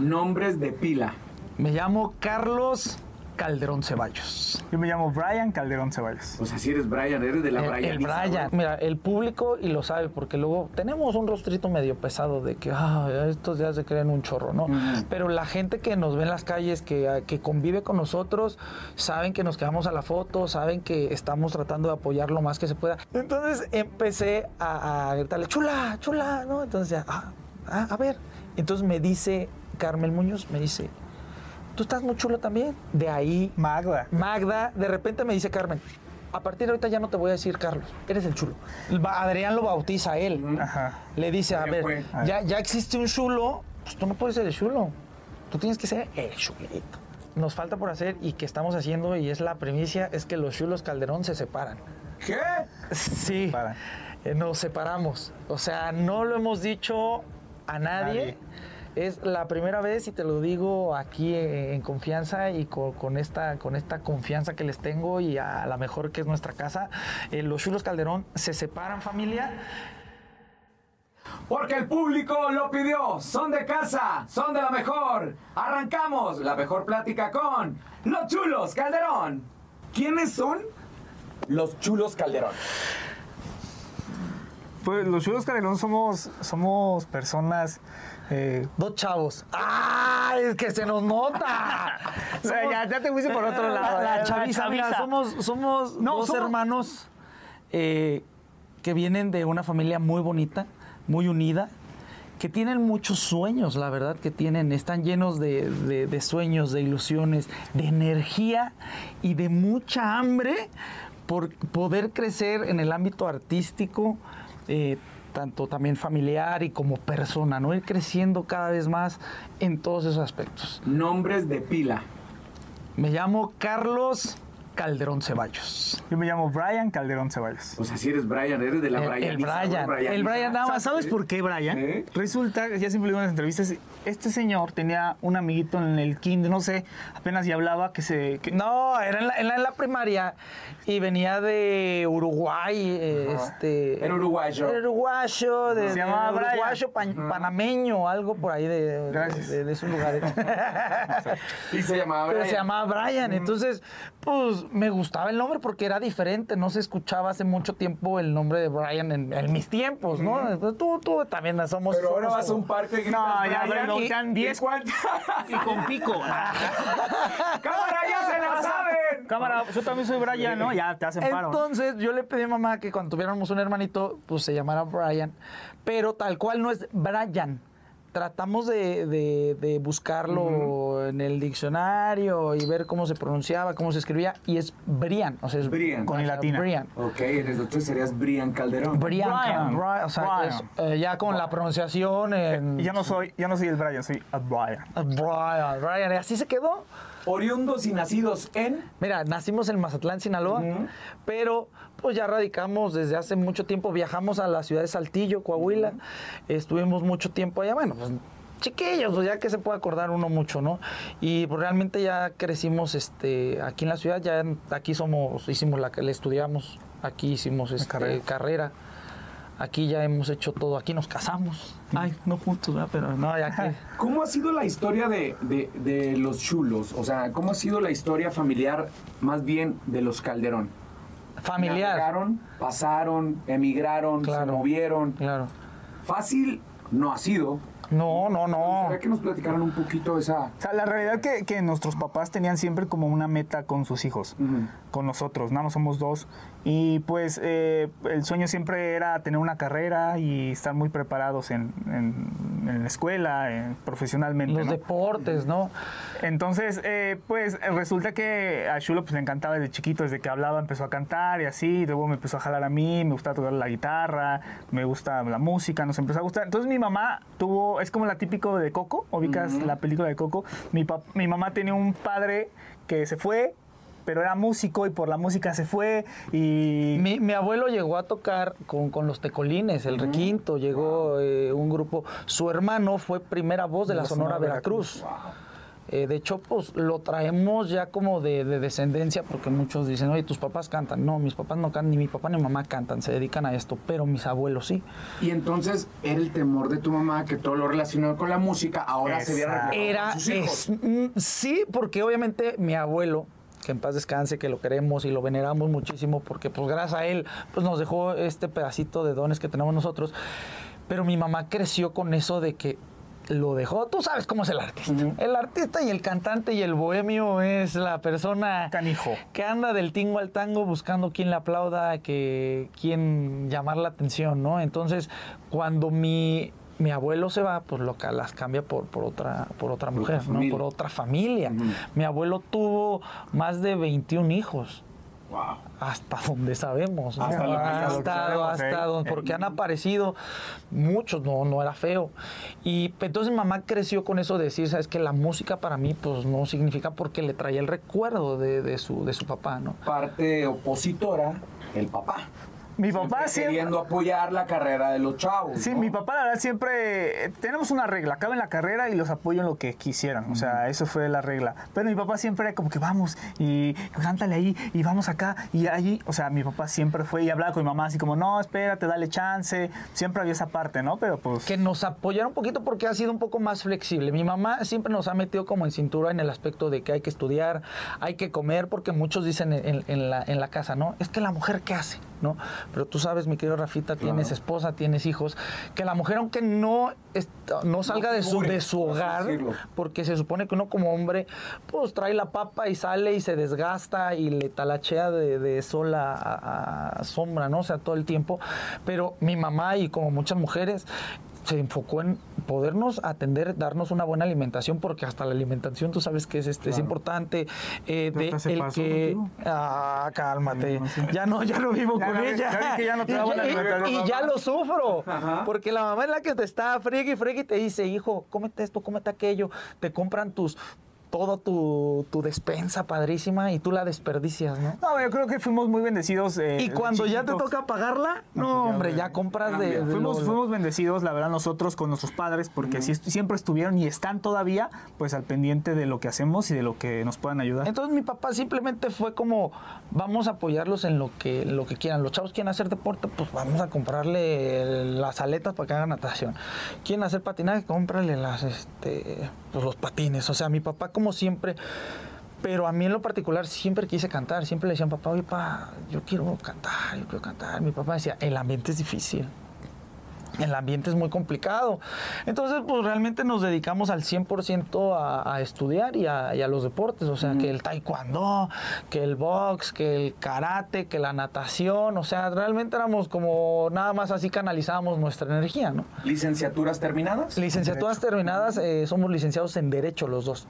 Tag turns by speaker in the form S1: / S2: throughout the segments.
S1: Nombres de pila.
S2: Me llamo Carlos Calderón Ceballos.
S3: Yo me llamo Brian Calderón Ceballos.
S1: O sea, si eres Brian, eres de la
S2: El,
S1: Brian.
S2: el Brian. Mira, el público y lo sabe porque luego tenemos un rostrito medio pesado de que ah, estos ya se creen un chorro, ¿no? Pero la gente que nos ve en las calles, que, que convive con nosotros, saben que nos quedamos a la foto, saben que estamos tratando de apoyar lo más que se pueda. Entonces empecé a, a gritarle, chula, chula, ¿no? Entonces ya, ah, ah, a ver. Entonces me dice Carmel Muñoz, me dice, tú estás muy chulo también. De ahí
S3: Magda.
S2: Magda, de repente me dice Carmen, a partir de ahorita ya no te voy a decir Carlos, eres el chulo. Adrián lo bautiza a él.
S3: Ajá.
S2: Le dice, a
S1: ¿Qué
S2: ver,
S1: fue?
S2: ya, ya existe un chulo, pues tú no puedes ser el chulo. Tú tienes que ser el chulito. Nos falta por hacer y que estamos haciendo, y es la primicia, es que los chulos Calderón se separan.
S1: ¿Qué?
S2: Sí,
S3: Separan.
S2: eh, nos separamos. O sea, no lo hemos dicho a nadie.
S3: Nadie.
S2: Es la primera vez y te lo digo aquí eh, en confianza y con, con esta, con esta confianza que les tengo y a la mejor que es nuestra casa. eh, los chulos Calderón se separan familia.
S1: Porque el público lo pidió. Son de casa, son de la mejor. Arrancamos la mejor plática con los chulos Calderón. ¿Quiénes son los chulos Calderón?
S3: Pues los chulos Calderón somos, somos personas. Eh,
S2: Dos chavos. ¡Ay! Es que se nos nota.
S3: O sea, ya- ya te fuiste por otro lado,
S2: La, la
S3: la
S2: chaviza, mira,
S3: chaviza.
S2: somos, somos
S3: No,
S2: dos
S3: somos-
S2: hermanos eh, que vienen de una familia muy bonita, muy unida, que tienen muchos sueños, la verdad que tienen, están llenos de, de- de sueños, de ilusiones, de energía y de mucha hambre por poder crecer en el ámbito artístico, eh, tanto también familiar y como persona, ¿no? Ir creciendo cada vez más en todos esos aspectos.
S1: Nombres de pila.
S2: Me llamo Carlos Calderón Ceballos.
S3: yo me llamo Brian Calderón Ceballos.
S1: O sea, si eres Brian, eres de la
S2: El-
S1: Brian.
S2: el Brian, el Brian nada más-
S3: ¿Sabes por qué, Brian?
S1: ¿Eh?
S3: Resulta, ya siempre digo en las entrevistas, este señor tenía un amiguito en el kinder, no sé, apenas ya hablaba que se... que-
S2: No, era en la, en la- en la primaria y venía de Uruguay, eh, este...
S1: Era uruguayo.
S2: Era uruguayo, de,
S3: Se
S2: de
S3: llamaba Brian.
S2: uruguayo, pan- panameño, algo por ahí de,
S3: Gracias.
S2: de, de esos lugares.
S1: Y se llamaba
S2: Pero
S1: Brian.
S2: se llamaba Brian, entonces, pues me gustaba el nombre porque era diferente, no se escuchaba hace mucho tiempo el nombre de Brian en, en mis tiempos, ¿no? Tú, tú también somos...
S1: Pero ahora vas a un parque y
S3: No, ya,
S1: Brian,
S3: ya,
S1: y-
S3: ya,
S1: ¿y
S3: 10
S1: cuánto?
S3: y con pico.
S1: ¡Cámara, ya se la saben!
S3: Cámara, yo también soy Brian, ¿no? Ya te hacen paro. ¿no?
S2: Entonces yo le pedí a mamá que cuando tuviéramos un hermanito, pues se llamara Brian, pero tal cual no es Brian. Tratamos de, de- de buscarlo en el diccionario y ver cómo se pronunciaba, cómo se escribía, y es Brian, o sea, es
S1: Brian.
S3: Con
S2: sea,
S3: latina.
S2: Brian.
S1: Ok, entonces serías Brian Calderón.
S2: Brian,
S3: Brian.
S2: Brian, o sea,
S3: Brian.
S2: es, eh, ya con la pronunciación en...
S3: Y ya no soy, ya no soy el Brian, soy a Brian.
S2: Brian, Brian, y así se quedó.
S1: Oriundos y nacidos en...
S2: Mira, nacimos en Mazatlán, Sinaloa, pero pues ya radicamos desde hace mucho tiempo, viajamos a la ciudad de Saltillo, Coahuila, estuvimos mucho tiempo allá, bueno, pues chiquillos, pues, ya que se puede acordar uno mucho, ¿no? Y pues realmente ya crecimos este aquí en la ciudad, ya aquí somos, hicimos la que le estudiamos, aquí hicimos este,
S3: carrera.
S2: carrera. Aquí ya hemos hecho todo, aquí nos casamos. Ay, no juntos, ¿verdad? Pero no, ya que...
S1: ¿Cómo ha sido la historia de, de- de los chulos? O sea, ¿cómo ha sido la historia familiar más bien de los Calderón?
S2: Familiar.
S1: Navegaron, pasaron, emigraron, se
S2: Claro.
S1: movieron.
S2: Claro.
S1: Fácil no ha sido.
S2: No, no, no.
S1: ¿Será que nos platicaran un poquito esa...
S3: O sea, la realidad que, que nuestros papás tenían siempre como una meta con sus hijos,
S1: Ujú.
S3: con nosotros, nada más somos dos. Y pues eh, el sueño siempre era tener una carrera y estar muy preparados en, en- en la escuela, en- profesionalmente.
S2: Los
S3: ¿no?
S2: deportes, ¿no?
S3: Entonces, eh, pues resulta que a Chulo pues, le encantaba desde chiquito, desde que hablaba empezó a cantar y así, luego me empezó a jalar a mí, me gustaba tocar la guitarra, me gusta la música, nos empezó a gustar. Entonces mi mamá tuvo, es como la típico de Coco, ubicas la película de Coco, mi, mi mamá tenía un padre que se fue, pero era músico y por la música se fue y...
S2: Mi, mi abuelo llegó a tocar con, con los tecolines, el requinto, llegó eh, un grupo. Su hermano fue primera voz de la,
S3: La
S2: Sonora,
S3: Sonora
S2: Veracruz. Eh, de hecho, pues lo traemos ya como de, de descendencia, porque muchos dicen, oye, tus papás cantan. No, mis papás no cantan, ni mi papá ni mi mamá cantan, se dedican a esto, pero mis abuelos sí.
S1: Y entonces era el temor de tu mamá que todo lo relacionado con la música ahora se viera reflejado
S2: Era,
S1: con sus hijos.
S2: es- mm, sí, porque obviamente mi abuelo, que en paz descanse, que lo queremos y lo veneramos muchísimo, porque pues gracias a él, pues nos dejó este pedacito de dones que tenemos nosotros. Pero mi mamá creció con eso de que lo dejó, tú sabes cómo es el artista. El artista y el cantante y el bohemio es la persona
S3: Canijo.
S2: que anda del tingo al tango buscando quién le aplauda, que quién llamar la atención, ¿no? Entonces, cuando mi, mi abuelo se va, pues lo las cambia por, por otra por otra
S1: Por
S2: mujer,
S1: otra
S2: ¿no? Por otra familia. Mi abuelo tuvo más de 21 hijos.
S1: Wow.
S2: Hasta donde sabemos, ¿no?
S1: Hasta lo hasta lo
S2: hasta,
S3: sabemos,
S2: hasta
S3: ¿eh?
S2: donde- porque han aparecido muchos, no, no era feo. Y entonces mamá creció con eso de decir, sabes que la música para mí pues no significa porque le traía el recuerdo de, de su, de su papá, ¿no?
S1: Parte opositora, el papá.
S3: Mi papá siempre...
S1: queriendo apoyar la carrera de los chavos.
S3: Sí,
S1: ¿no?
S3: mi papá la verdad siempre eh, tenemos una regla, acaben la carrera y los apoyo en lo que quisieran, o sea, eso fue la regla. Pero mi papá siempre era como que vamos y cántale ahí y vamos acá y allí, o sea, mi papá siempre fue y hablaba con mi mamá así como, "No, espérate, dale chance." Siempre había esa parte, ¿no? Pero pues
S2: que nos apoyara un poquito porque ha sido un poco más flexible. Mi mamá siempre nos ha metido como en cintura en el aspecto de que hay que estudiar, hay que comer, porque muchos dicen en, en la, en la casa, ¿no? Es que la mujer, ¿qué hace? ¿No? Pero tú sabes, mi querido Rafita, tienes esposa, tienes hijos, que la mujer, aunque no, no salga de, su, de su hogar, porque se supone que uno como hombre, pues trae la papa y sale y se desgasta y le talachea de, de sol a, a- a sombra, ¿no? O sea, todo el tiempo. Pero mi mamá y como muchas mujeres se enfocó en podernos atender, darnos una buena alimentación, porque hasta la alimentación tú sabes que es, este, es importante. eh,
S3: ¿Pero
S2: de el
S3: paso
S2: que...
S3: contigo?
S2: Ah, cálmate.
S3: No, sí.
S2: Ya no, ya no vivo
S3: Ya
S2: con ella.
S3: que ya no te
S2: Y- y- y ya lo sufro.
S1: Ajá.
S2: Porque la mamá es la que te está friegue y friegue y te dice, hijo, cómete esto, cómete aquello. Te compran tus toda tu, tu despensa padrísima y tú la desperdicias, ¿no?
S3: no, yo creo que fuimos muy bendecidos. eh,
S2: Y cuando ya te toca pagarla, no,
S3: pues
S2: hombre, ya compras de,
S3: Fuimos,
S2: lo-
S3: fuimos bendecidos, la verdad, nosotros con nuestros padres, porque est- siempre estuvieron y están todavía, pues al pendiente de lo que hacemos y de lo que nos puedan ayudar.
S2: Entonces mi papá simplemente fue como, vamos a apoyarlos en lo que, lo que quieran. Los chavos quieren hacer deporte, pues vamos a comprarle las aletas para que hagan natación. Quieren hacer patinaje, cómprale las, este, pues, los patines. O sea, mi papá como siempre, pero a mí en lo particular siempre quise cantar. Siempre le decían, papá, oye, pa, yo quiero cantar, yo quiero cantar. Mi papá decía, el ambiente es difícil. El ambiente es muy complicado. Entonces, pues realmente nos dedicamos al 100% a, a estudiar y a, y a los deportes. O sea, que el taekwondo, que el box, que el karate, que la natación. O sea, realmente éramos como nada más así canalizábamos nuestra energía, ¿no?
S1: ¿Licenciaturas terminadas?
S2: Licenciaturas terminadas, eh, somos licenciados en Derecho los dos.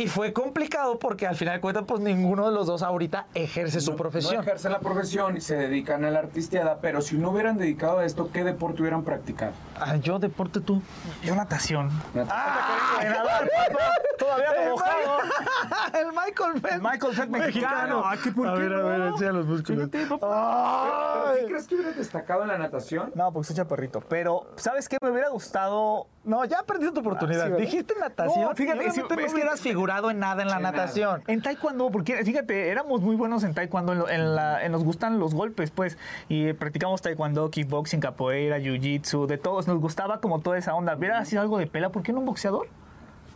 S2: Y fue complicado porque al final de cuentas, pues ninguno de los dos ahorita ejerce su
S1: No-
S2: profesión.
S1: No ejercen la profesión y se dedican a la artisteada, pero si no hubieran dedicado a esto, ¿qué deporte hubieran practicado?
S2: Ah, yo, deporte tú.
S3: Yo natación.
S2: ¡Ah!
S3: De nadar, papá, todavía no mojado.
S2: el Michael Phelps.
S3: El Michael Phelps mexicano. Ah, ¿qué, por
S2: a
S3: qué
S2: ver, a ver, enseña los músculos.
S3: Fíjate, papá.
S1: ¿Pero
S2: Ay.
S1: sí crees que hubieras destacado en la natación?
S3: No, porque soy chaparrito. Pero, ¿sabes qué? Me hubiera gustado.
S2: No, ya perdiste tu oportunidad.
S3: Ah.
S2: Dijiste natación.
S3: No, fíjate,
S2: obviamente
S3: es
S2: no hubieras figurado en nada en la
S1: En nada.
S2: natación.
S3: En taekwondo, porque fíjate, éramos muy buenos en taekwondo, en, lo- en la, en nos gustan los golpes, pues, y eh, practicamos taekwondo, kickboxing, capoeira, jiu-jitsu, de todos, nos gustaba como toda esa onda. ¿Hubiera sido algo de pela? ¿Por qué no un boxeador?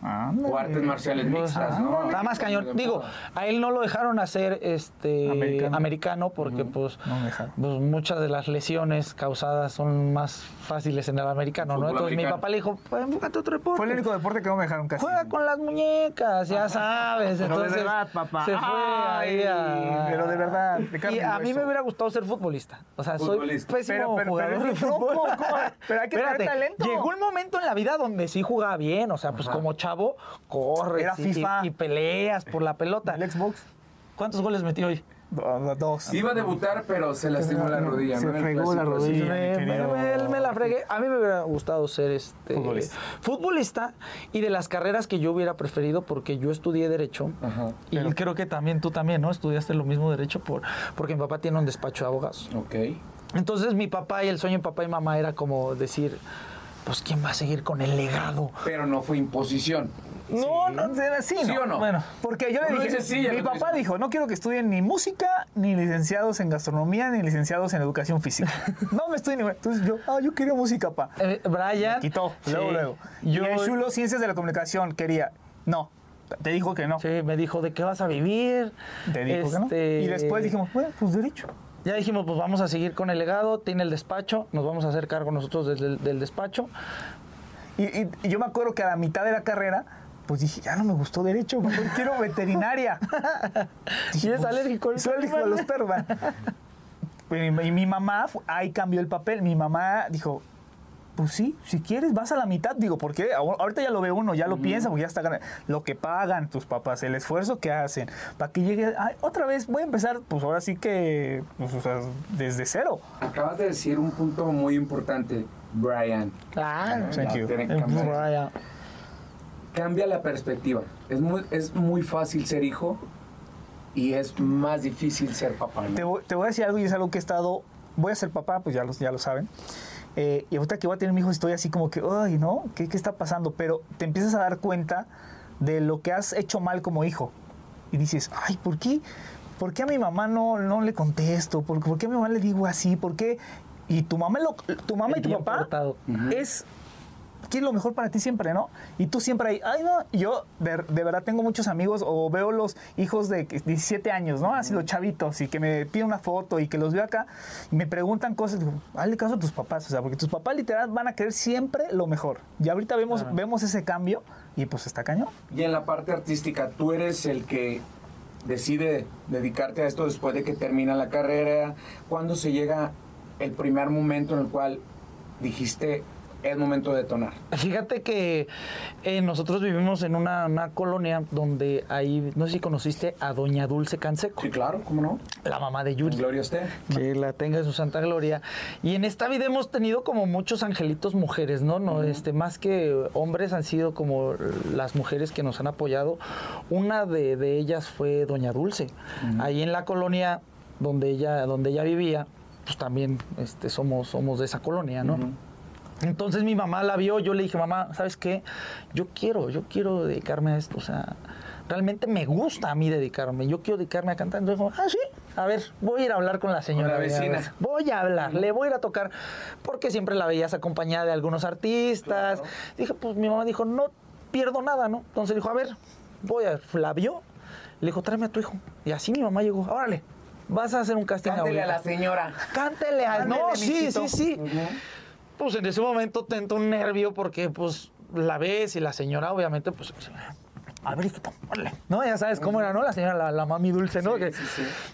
S3: Ándale.
S1: O artes marciales mixtas, ¿no?
S2: Está más cañón. Digo, a él no lo dejaron hacer este
S3: Americano.
S2: americano, porque pues,
S3: No
S2: pues muchas de las lesiones causadas son más fáciles en el americano, ¿no? Entonces mi papá le dijo, pues enfócate a otro deporte.
S3: Fue el único deporte que no me dejaron casi.
S2: Juega con las muñecas, ya sabes.
S3: Pero de
S2: Entonces,
S3: verdad, papá.
S2: Se fue ahí a...
S3: Pero de verdad,
S2: Y a mí me hubiera gustado ser futbolista. O sea, soy
S1: Futbolista.
S2: pésimo
S3: Pero- pero-
S2: jugador
S3: pero hay que tener talento.
S2: Llegó un momento en la vida donde sí jugaba bien. O sea, pues como chavo, corres
S3: Era
S2: y-
S3: FIFA.
S2: Y, y peleas por la pelota.
S3: El Xbox.
S2: ¿Cuántos goles metió hoy?
S3: Do- Dos.
S1: Iba a debutar, pero se lastimó la rodilla.
S3: Se fregó la rodilla.
S2: me,
S3: querido.
S2: me- me- me la fregué. A mí me hubiera gustado ser este
S3: Futbolista.
S2: futbolista y de las carreras que yo hubiera preferido porque yo estudié derecho
S1: Ajá.
S2: y creo que también tú también, ¿no? Estudiaste lo mismo derecho por porque mi papá tiene un despacho de abogados.
S1: Ok.
S2: Entonces mi papá y el sueño de papá y mamá era como decir, pues quién va a seguir con el legado.
S1: Pero no fue imposición.
S3: No, no, sí,
S1: ¿Sí o no?
S2: Bueno,
S3: Porque yo le dije,
S1: sí
S3: mi papá
S1: dice-
S3: dijo, no quiero que estudien ni música, ni licenciados en gastronomía, ni licenciados en educación física. no me estoy ni... Entonces yo, ah, yo quería música, pa.
S2: eh, Brian.
S3: Quitó,
S2: sí,
S3: luego, luego.
S2: Yo,
S3: y el chulo, ciencias de la comunicación, quería. No, te dijo que no.
S2: sí, me dijo, ¿de qué vas a vivir?
S3: Te dijo que no.
S2: Este,
S3: Y después dijimos, bueno, pues derecho.
S2: Ya dijimos, pues vamos a seguir con el legado, tiene el despacho, nos vamos a hacer cargo nosotros del, del despacho.
S3: Y, y- y yo me acuerdo que a la mitad de la carrera, pues dije, ya no me gustó derecho, mejor quiero veterinaria.
S2: Y es alérgico al
S3: Soy alérgico a los perros. Y mi, mamá, ahí cambió el papel. Mi mamá dijo, pues sí, si quieres vas a la mitad. Digo, porque ahorita ya lo ve uno, ya lo piensa, porque ya está ganando. Lo que pagan tus papás, el esfuerzo que hacen, para que llegue, ay, otra vez voy a empezar, pues ahora sí que, pues, o sea, desde cero.
S1: Acabas de decir un punto muy importante, Brian.
S2: Ah,
S3: Thank you.
S2: Brian.
S1: Cambia la perspectiva. Es muy, es muy fácil ser hijo y es más difícil ser papá. ¿no?
S3: Te, voy- te voy a decir algo y es algo que he estado. Voy a ser papá, pues ya lo, ya lo saben. Eh, y ahorita que voy a tener mi hijo, estoy así como que, ay, ¿no? ¿Qué, ¿Qué está pasando? Pero te empiezas a dar cuenta de lo que has hecho mal como hijo. Y dices, ay, ¿por qué? ¿Por qué a mi mamá no, no le contesto? ¿Por, por qué a mi mamá le digo así? ¿Por qué? Y tu mamá, lo- tu mamá y tu papá es quiere lo mejor para ti siempre, ¿no? Y tú siempre ahí, ay, no, yo de, de verdad tengo muchos amigos o veo los hijos de 17 años, ¿no? Así los chavitos y que me piden una foto y que los veo acá y me preguntan cosas, digo, hazle caso a tus papás, o sea, porque tus papás literal van a querer siempre lo mejor. Y ahorita vemos, vemos ese cambio y pues está cañón.
S1: Y en la parte artística, tú eres el que decide dedicarte a esto después de que termina la carrera. ¿Cuándo se llega el primer momento en el cual dijiste es momento de detonar?
S2: Fíjate que eh, nosotros vivimos en una, una colonia donde ahí, no sé si conociste a Doña Dulce Canseco,
S1: Sí, claro, ¿cómo no?
S2: la mamá de Yuri.
S1: Gloria esté.
S2: Que la tenga en su santa gloria. Y en esta vida hemos tenido como muchos angelitos mujeres, ¿no? no este, más que hombres han sido como las mujeres que nos han apoyado. Una de, de ellas fue Doña Dulce. Ahí en la colonia donde ella, donde ella vivía, pues también este, somos, somos de esa colonia, ¿no? Entonces mi mamá la vio, yo le dije, mamá, ¿sabes qué? Yo quiero, yo quiero dedicarme a esto, o sea, realmente me gusta a mí dedicarme, yo quiero dedicarme a cantar. Entonces, ah, sí, a ver, voy a ir a hablar con la señora.
S1: la vecina.
S2: Voy a hablar, le voy a ir a tocar, porque siempre la veías acompañada de algunos artistas. Dije, pues mi mamá dijo, no pierdo nada, ¿no? Entonces dijo, a ver, voy a, la vio, le dijo, tráeme a tu hijo. Y así mi mamá llegó, órale, vas a hacer un casting
S1: Cántele a
S2: ahorita".
S1: la señora.
S2: Cántele a...
S3: Ándele,
S2: No, sí, sí, sí. Pues en ese momento te entra un nervio porque pues la ves y la señora obviamente pues... A ver. No, ya sabes cómo era, ¿no? La señora, la, la mami dulce, ¿no? Que-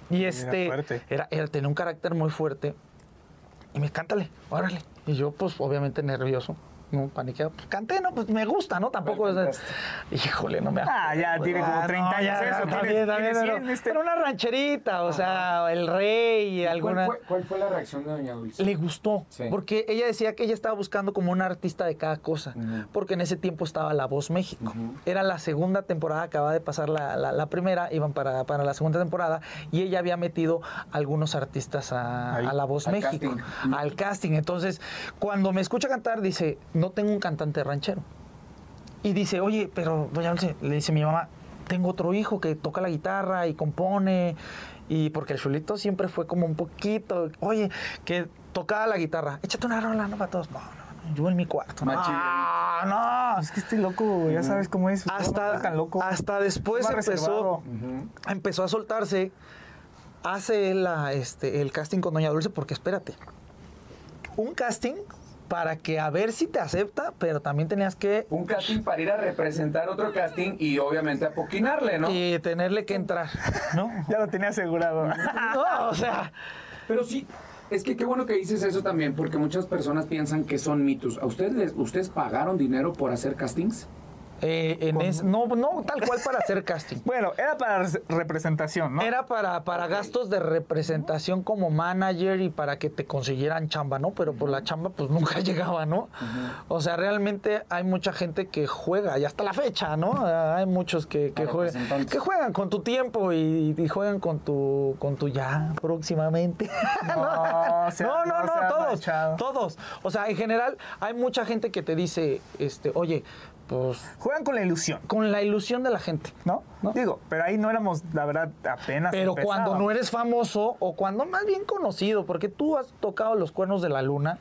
S2: Y este, era, era, tenía un carácter muy fuerte. Y me cántale, órale. Y yo, pues, obviamente nervioso, ¿no? Paniqueado. Pues canté, ¿no? Pues me gusta, ¿no? Tampoco es... Híjole, no me
S3: Ah, ya tiene como 30 años
S2: ya,
S3: eso,
S2: También,
S3: tiene-
S2: también,
S3: tiene
S2: pero,
S3: 100, este.
S2: pero una rancherita, o sea, el rey alguna...
S1: ¿Cuál, fue, cuál fue la reacción de Doña Dulce?
S2: Le gustó,
S1: Sí.
S2: porque ella decía que ella estaba buscando como un artista de cada cosa, porque en ese tiempo estaba La Voz México. Era la segunda temporada, acaba de pasar la, la- la primera, iban para, para la segunda temporada, y ella había metido algunos artistas a,
S3: Ahí,
S2: a La Voz
S1: al
S2: México,
S1: casting.
S2: al casting. Entonces, cuando me escucha cantar, dice, no tengo un cantante ranchero. Y dice, oye, pero doña Dulce, le dice mi mamá, tengo otro hijo que toca la guitarra y compone. Y porque el chulito siempre fue como un poquito, oye, que tocaba la guitarra, échate una rola, no para todos. No, no, no, yo en mi cuarto. No,
S1: Machi.
S2: no.
S3: Es que este loco, ya sabes cómo es.
S2: Hasta,
S3: tan loco.
S2: hasta después empezó, empezó a soltarse. Hace la, este, el casting con Doña Dulce, porque espérate. Un casting para que a ver si te acepta, pero también tenías que
S1: Un casting para ir a representar otro casting y obviamente apoquinarle, ¿no?
S2: y tenerle que entrar, ¿no?
S3: Ya lo tenía asegurado.
S2: No, o sea,
S1: Pero sí, es que qué bueno que dices eso también, porque muchas personas piensan que son mitos. ¿A ustedes les, ustedes pagaron dinero por hacer castings?
S2: Eh, en es- no, no tal cual para hacer casting.
S3: Bueno, era para res- representación, ¿no?
S2: Era para, para gastos de representación como manager y para que te consiguieran chamba, ¿no? Pero por la chamba pues nunca llegaba, ¿no? O sea, realmente hay mucha gente que juega, y hasta la fecha, ¿no? Hay muchos que, que, juegan,
S1: representantes.
S2: que juegan con tu tiempo y, y juegan con tu, con tu ya próximamente.
S3: No, sea,
S2: no, no, todos,
S3: manchado.
S2: todos. O sea, en general hay mucha gente que te dice, este, oye, pues
S3: Juegan con la ilusión,
S2: con la ilusión de la gente.
S3: ¿no?
S2: ¿No?
S3: Digo, pero ahí no éramos, la verdad, apenas.
S2: Pero cuando no eres famoso o cuando más bien conocido, porque tú has tocado los cuernos de la luna,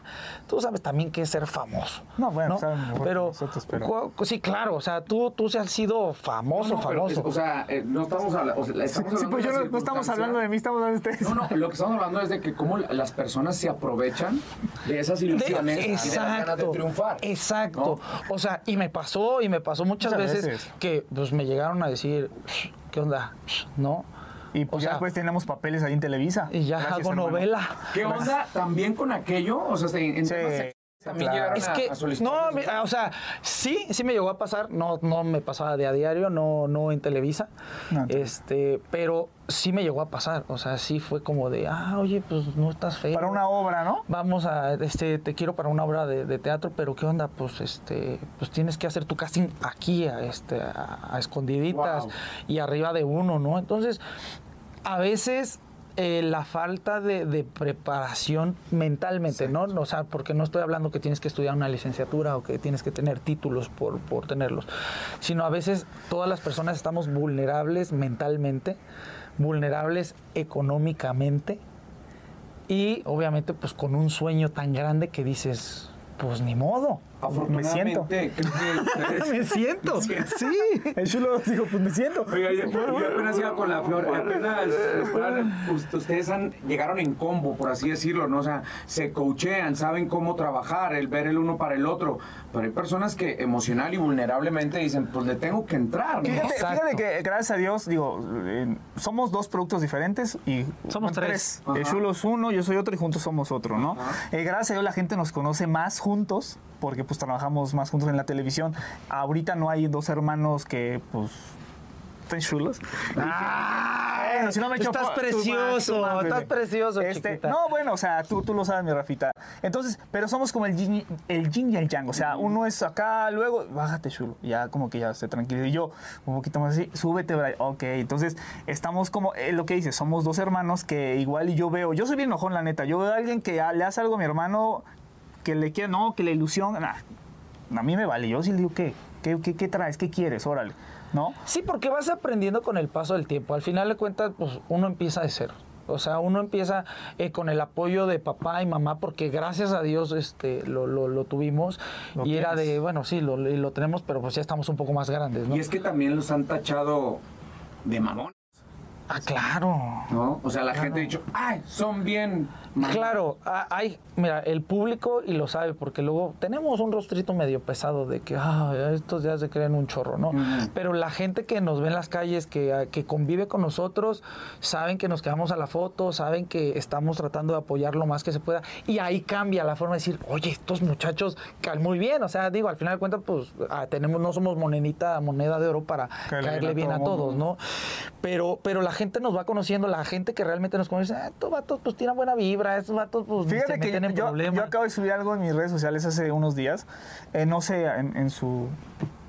S2: tú sabes también qué es ser famoso.
S3: No, bueno, saben mejor que
S2: pero,
S3: nosotros, pero-
S2: cu- sí, claro, o sea, tú, tú has sido famoso,
S1: No, no, pero,
S2: famoso.
S1: o sea, eh, no estamos hablando. O sea, estamos
S3: Sí, pues
S1: de
S3: yo no, no estamos hablando de mí, estamos hablando de ustedes.
S1: No, no, lo que estamos hablando es de que cómo las personas se aprovechan de esas
S2: De-
S1: ilusiones y de las ganas de
S2: exacto,
S1: triunfar.
S2: exacto. O sea, y me pasó, y me pasó muchas,
S3: Muchas
S2: veces,
S3: veces.
S2: que pues me llegaron a decir, ¿qué onda? ¿No?
S3: Y pues
S2: O
S3: ya
S2: sea,
S3: después tenemos papeles ahí en Televisa.
S2: Y ya
S3: Gracias,
S2: hago
S3: hermano.
S2: novela.
S1: ¿Qué onda también con aquello? O sea, en, en
S3: Sí,
S1: temas también
S3: claro.
S1: llegaron
S2: Es
S1: a,
S2: que,
S1: a solicitar
S2: no, mi- o sea, sí, sí me llegó a pasar, no, no me pasaba de a diario, no, no en Televisa,
S3: No,
S2: este, pero sí me llegó a pasar, o sea, sí fue como de, ah, oye, pues no estás feo.
S3: Para una obra, ¿no?
S2: Vamos a, este, te quiero para una obra de, de teatro, pero ¿qué onda? Pues, este, pues tienes que hacer tu casting aquí, a, este, a, a escondiditas
S1: Wow.
S2: y arriba de uno, ¿no? Entonces, a veces eh, la falta de, de preparación mentalmente, ¿no? O sea, porque no estoy hablando que tienes que estudiar una licenciatura o que tienes que tener títulos por, por tenerlos, sino a veces todas las personas estamos vulnerables mentalmente, vulnerables económicamente y obviamente pues con un sueño tan grande que dices, pues ni modo.
S1: Afortunadamente, creo que ustedes-
S2: Me siento, sí.
S3: El chulo dijo, pues me siento.
S1: Oiga, yo, yo apenas iba con la flor, apenas us- ustedes han, llegaron en combo, por así decirlo, ¿no? O sea, se coachean, saben cómo trabajar, el ver el uno para el otro. Pero hay personas que emocional y vulnerablemente dicen, pues le tengo que entrar, ¿no?
S3: Fíjate, fíjate que gracias a Dios, digo, eh, somos dos productos diferentes y
S2: Somos tres.
S3: El
S1: Ajá.
S3: chulo es uno, yo soy otro y juntos somos otro, ¿no? Eh, gracias a Dios la gente nos conoce más juntos porque pues trabajamos más juntos en la televisión. Ahorita no hay dos hermanos que pues estén chulos. Bueno, si no me
S2: Tú
S3: echo
S2: estás
S3: tú
S2: precioso,
S3: tú más,
S2: estás precioso,
S3: Este,
S2: chiquita.
S3: No, bueno, o sea, tú, tú lo sabes, mi Rafita. Entonces, pero somos como el yin, el yin y el yang. O sea, uno es acá, luego, bájate, chulo. Ya como que ya se tranquilo. Y yo, un poquito más así, súbete, Brian. Ok, entonces estamos como, eh, lo que dices, somos dos hermanos que igual y yo veo, yo soy bien enojón, la neta. Yo veo a alguien que ah, le hace algo a mi hermano, que le quiere, no, que le ilusión. nah, a mí me vale. Yo sí le digo, ¿qué? ¿Qué, qué, qué traes? ¿Qué quieres? Órale. ¿No?
S2: Sí, porque vas aprendiendo con el paso del tiempo. Al final de cuentas, pues uno empieza de cero. O sea, uno empieza eh, con el apoyo de papá y mamá, porque gracias a Dios este, lo, lo- lo tuvimos.
S3: Lo
S2: y era de, bueno, sí, lo, lo tenemos, pero pues ya estamos un poco más grandes, ¿no?
S1: Y es que también los han tachado de mamón,
S2: Ah, claro.
S1: ¿no? O sea, la gente ha dicho, ay, son bien mamón".
S2: Claro, hay, mira, el público y lo sabe, porque luego tenemos un rostrito medio pesado de que ah, estos ya se creen un chorro, ¿no? Pero la gente que nos ve en las calles, que, que convive con nosotros, saben que nos quedamos a la foto, saben que estamos tratando de apoyar lo más que se pueda, y ahí cambia la forma de decir, oye, estos muchachos caen muy bien, o sea, digo, al final de cuentas, pues ah, tenemos, no somos monedita, moneda de oro para
S3: Caerle
S2: caerle,
S3: bien a
S2: todos,
S3: mundo.
S2: ¿no? Pero, pero la gente nos va conociendo, la gente que realmente nos conoce, ah, estos vatos pues tienen buena vibra, estos vatos pues se
S3: Fíjate que
S2: meten en
S3: yo,
S2: problemas.
S3: yo acabo de subir algo en mis redes sociales hace unos días, eh, no sé en, en su,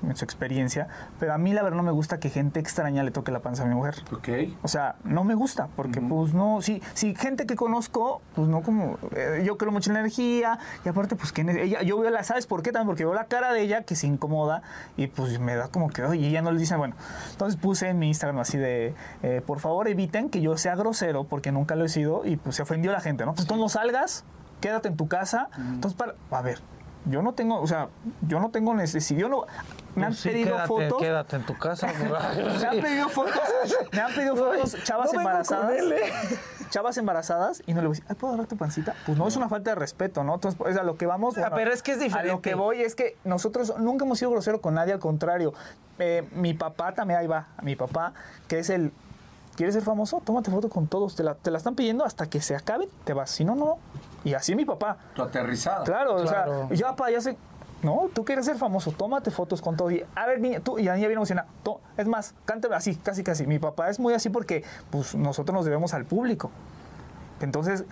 S3: en su experiencia, pero a mí la verdad no me gusta que gente extraña le toque la panza a mi mujer.
S1: Ok.
S3: O sea, no me gusta, porque pues no, si, si gente que conozco, pues no como, eh, yo creo mucho en la energía, y aparte pues que ella, yo veo la, ¿sabes por qué? También porque veo la cara de ella que se incomoda, y pues me da como que, oye, ella no le dice, bueno, entonces puse en mi Instagram así de, eh, por favor eviten que yo sea grosero, porque nunca lo he sido, y pues se ofendió la gente, ¿no? Pues tú no salgas, quédate en tu casa, entonces para, a ver, yo no tengo, o sea, yo no tengo necesidad, yo no, me han
S2: Pues sí,
S3: pedido
S2: quédate,
S3: fotos.
S2: Quédate en tu casa.
S3: Me han pedido fotos, me han pedido fotos, chavas
S2: no vengo
S3: embarazadas.
S2: con él, ¿eh?
S3: Chavas embarazadas y no le voy a decir, "Ay, ¿puedo agarrar tu pancita? Pues no, es una falta de respeto, ¿no? Entonces, pues, a lo que vamos.
S2: Ah, pero es que es
S3: A lo
S2: diferente.
S3: que voy es que nosotros nunca hemos sido groseros con nadie, al contrario. Eh, mi papá también, ahí va, mi papá, que es el. ¿Quieres ser famoso? Tómate foto con todos. Te la, te la están pidiendo hasta que se acaben, te vas. Si no, no. Y así mi papá.
S1: Tu aterrizado.
S3: Claro,
S2: Claro.
S3: o sea, ya, papá, ya sé. No, tú quieres ser famoso, tómate fotos con todo. Y, a ver, niña, tú, y la niña viene emocionada. Es más, cántame así, casi, casi. Mi papá es muy así porque pues, nosotros nos debemos al público. Entonces,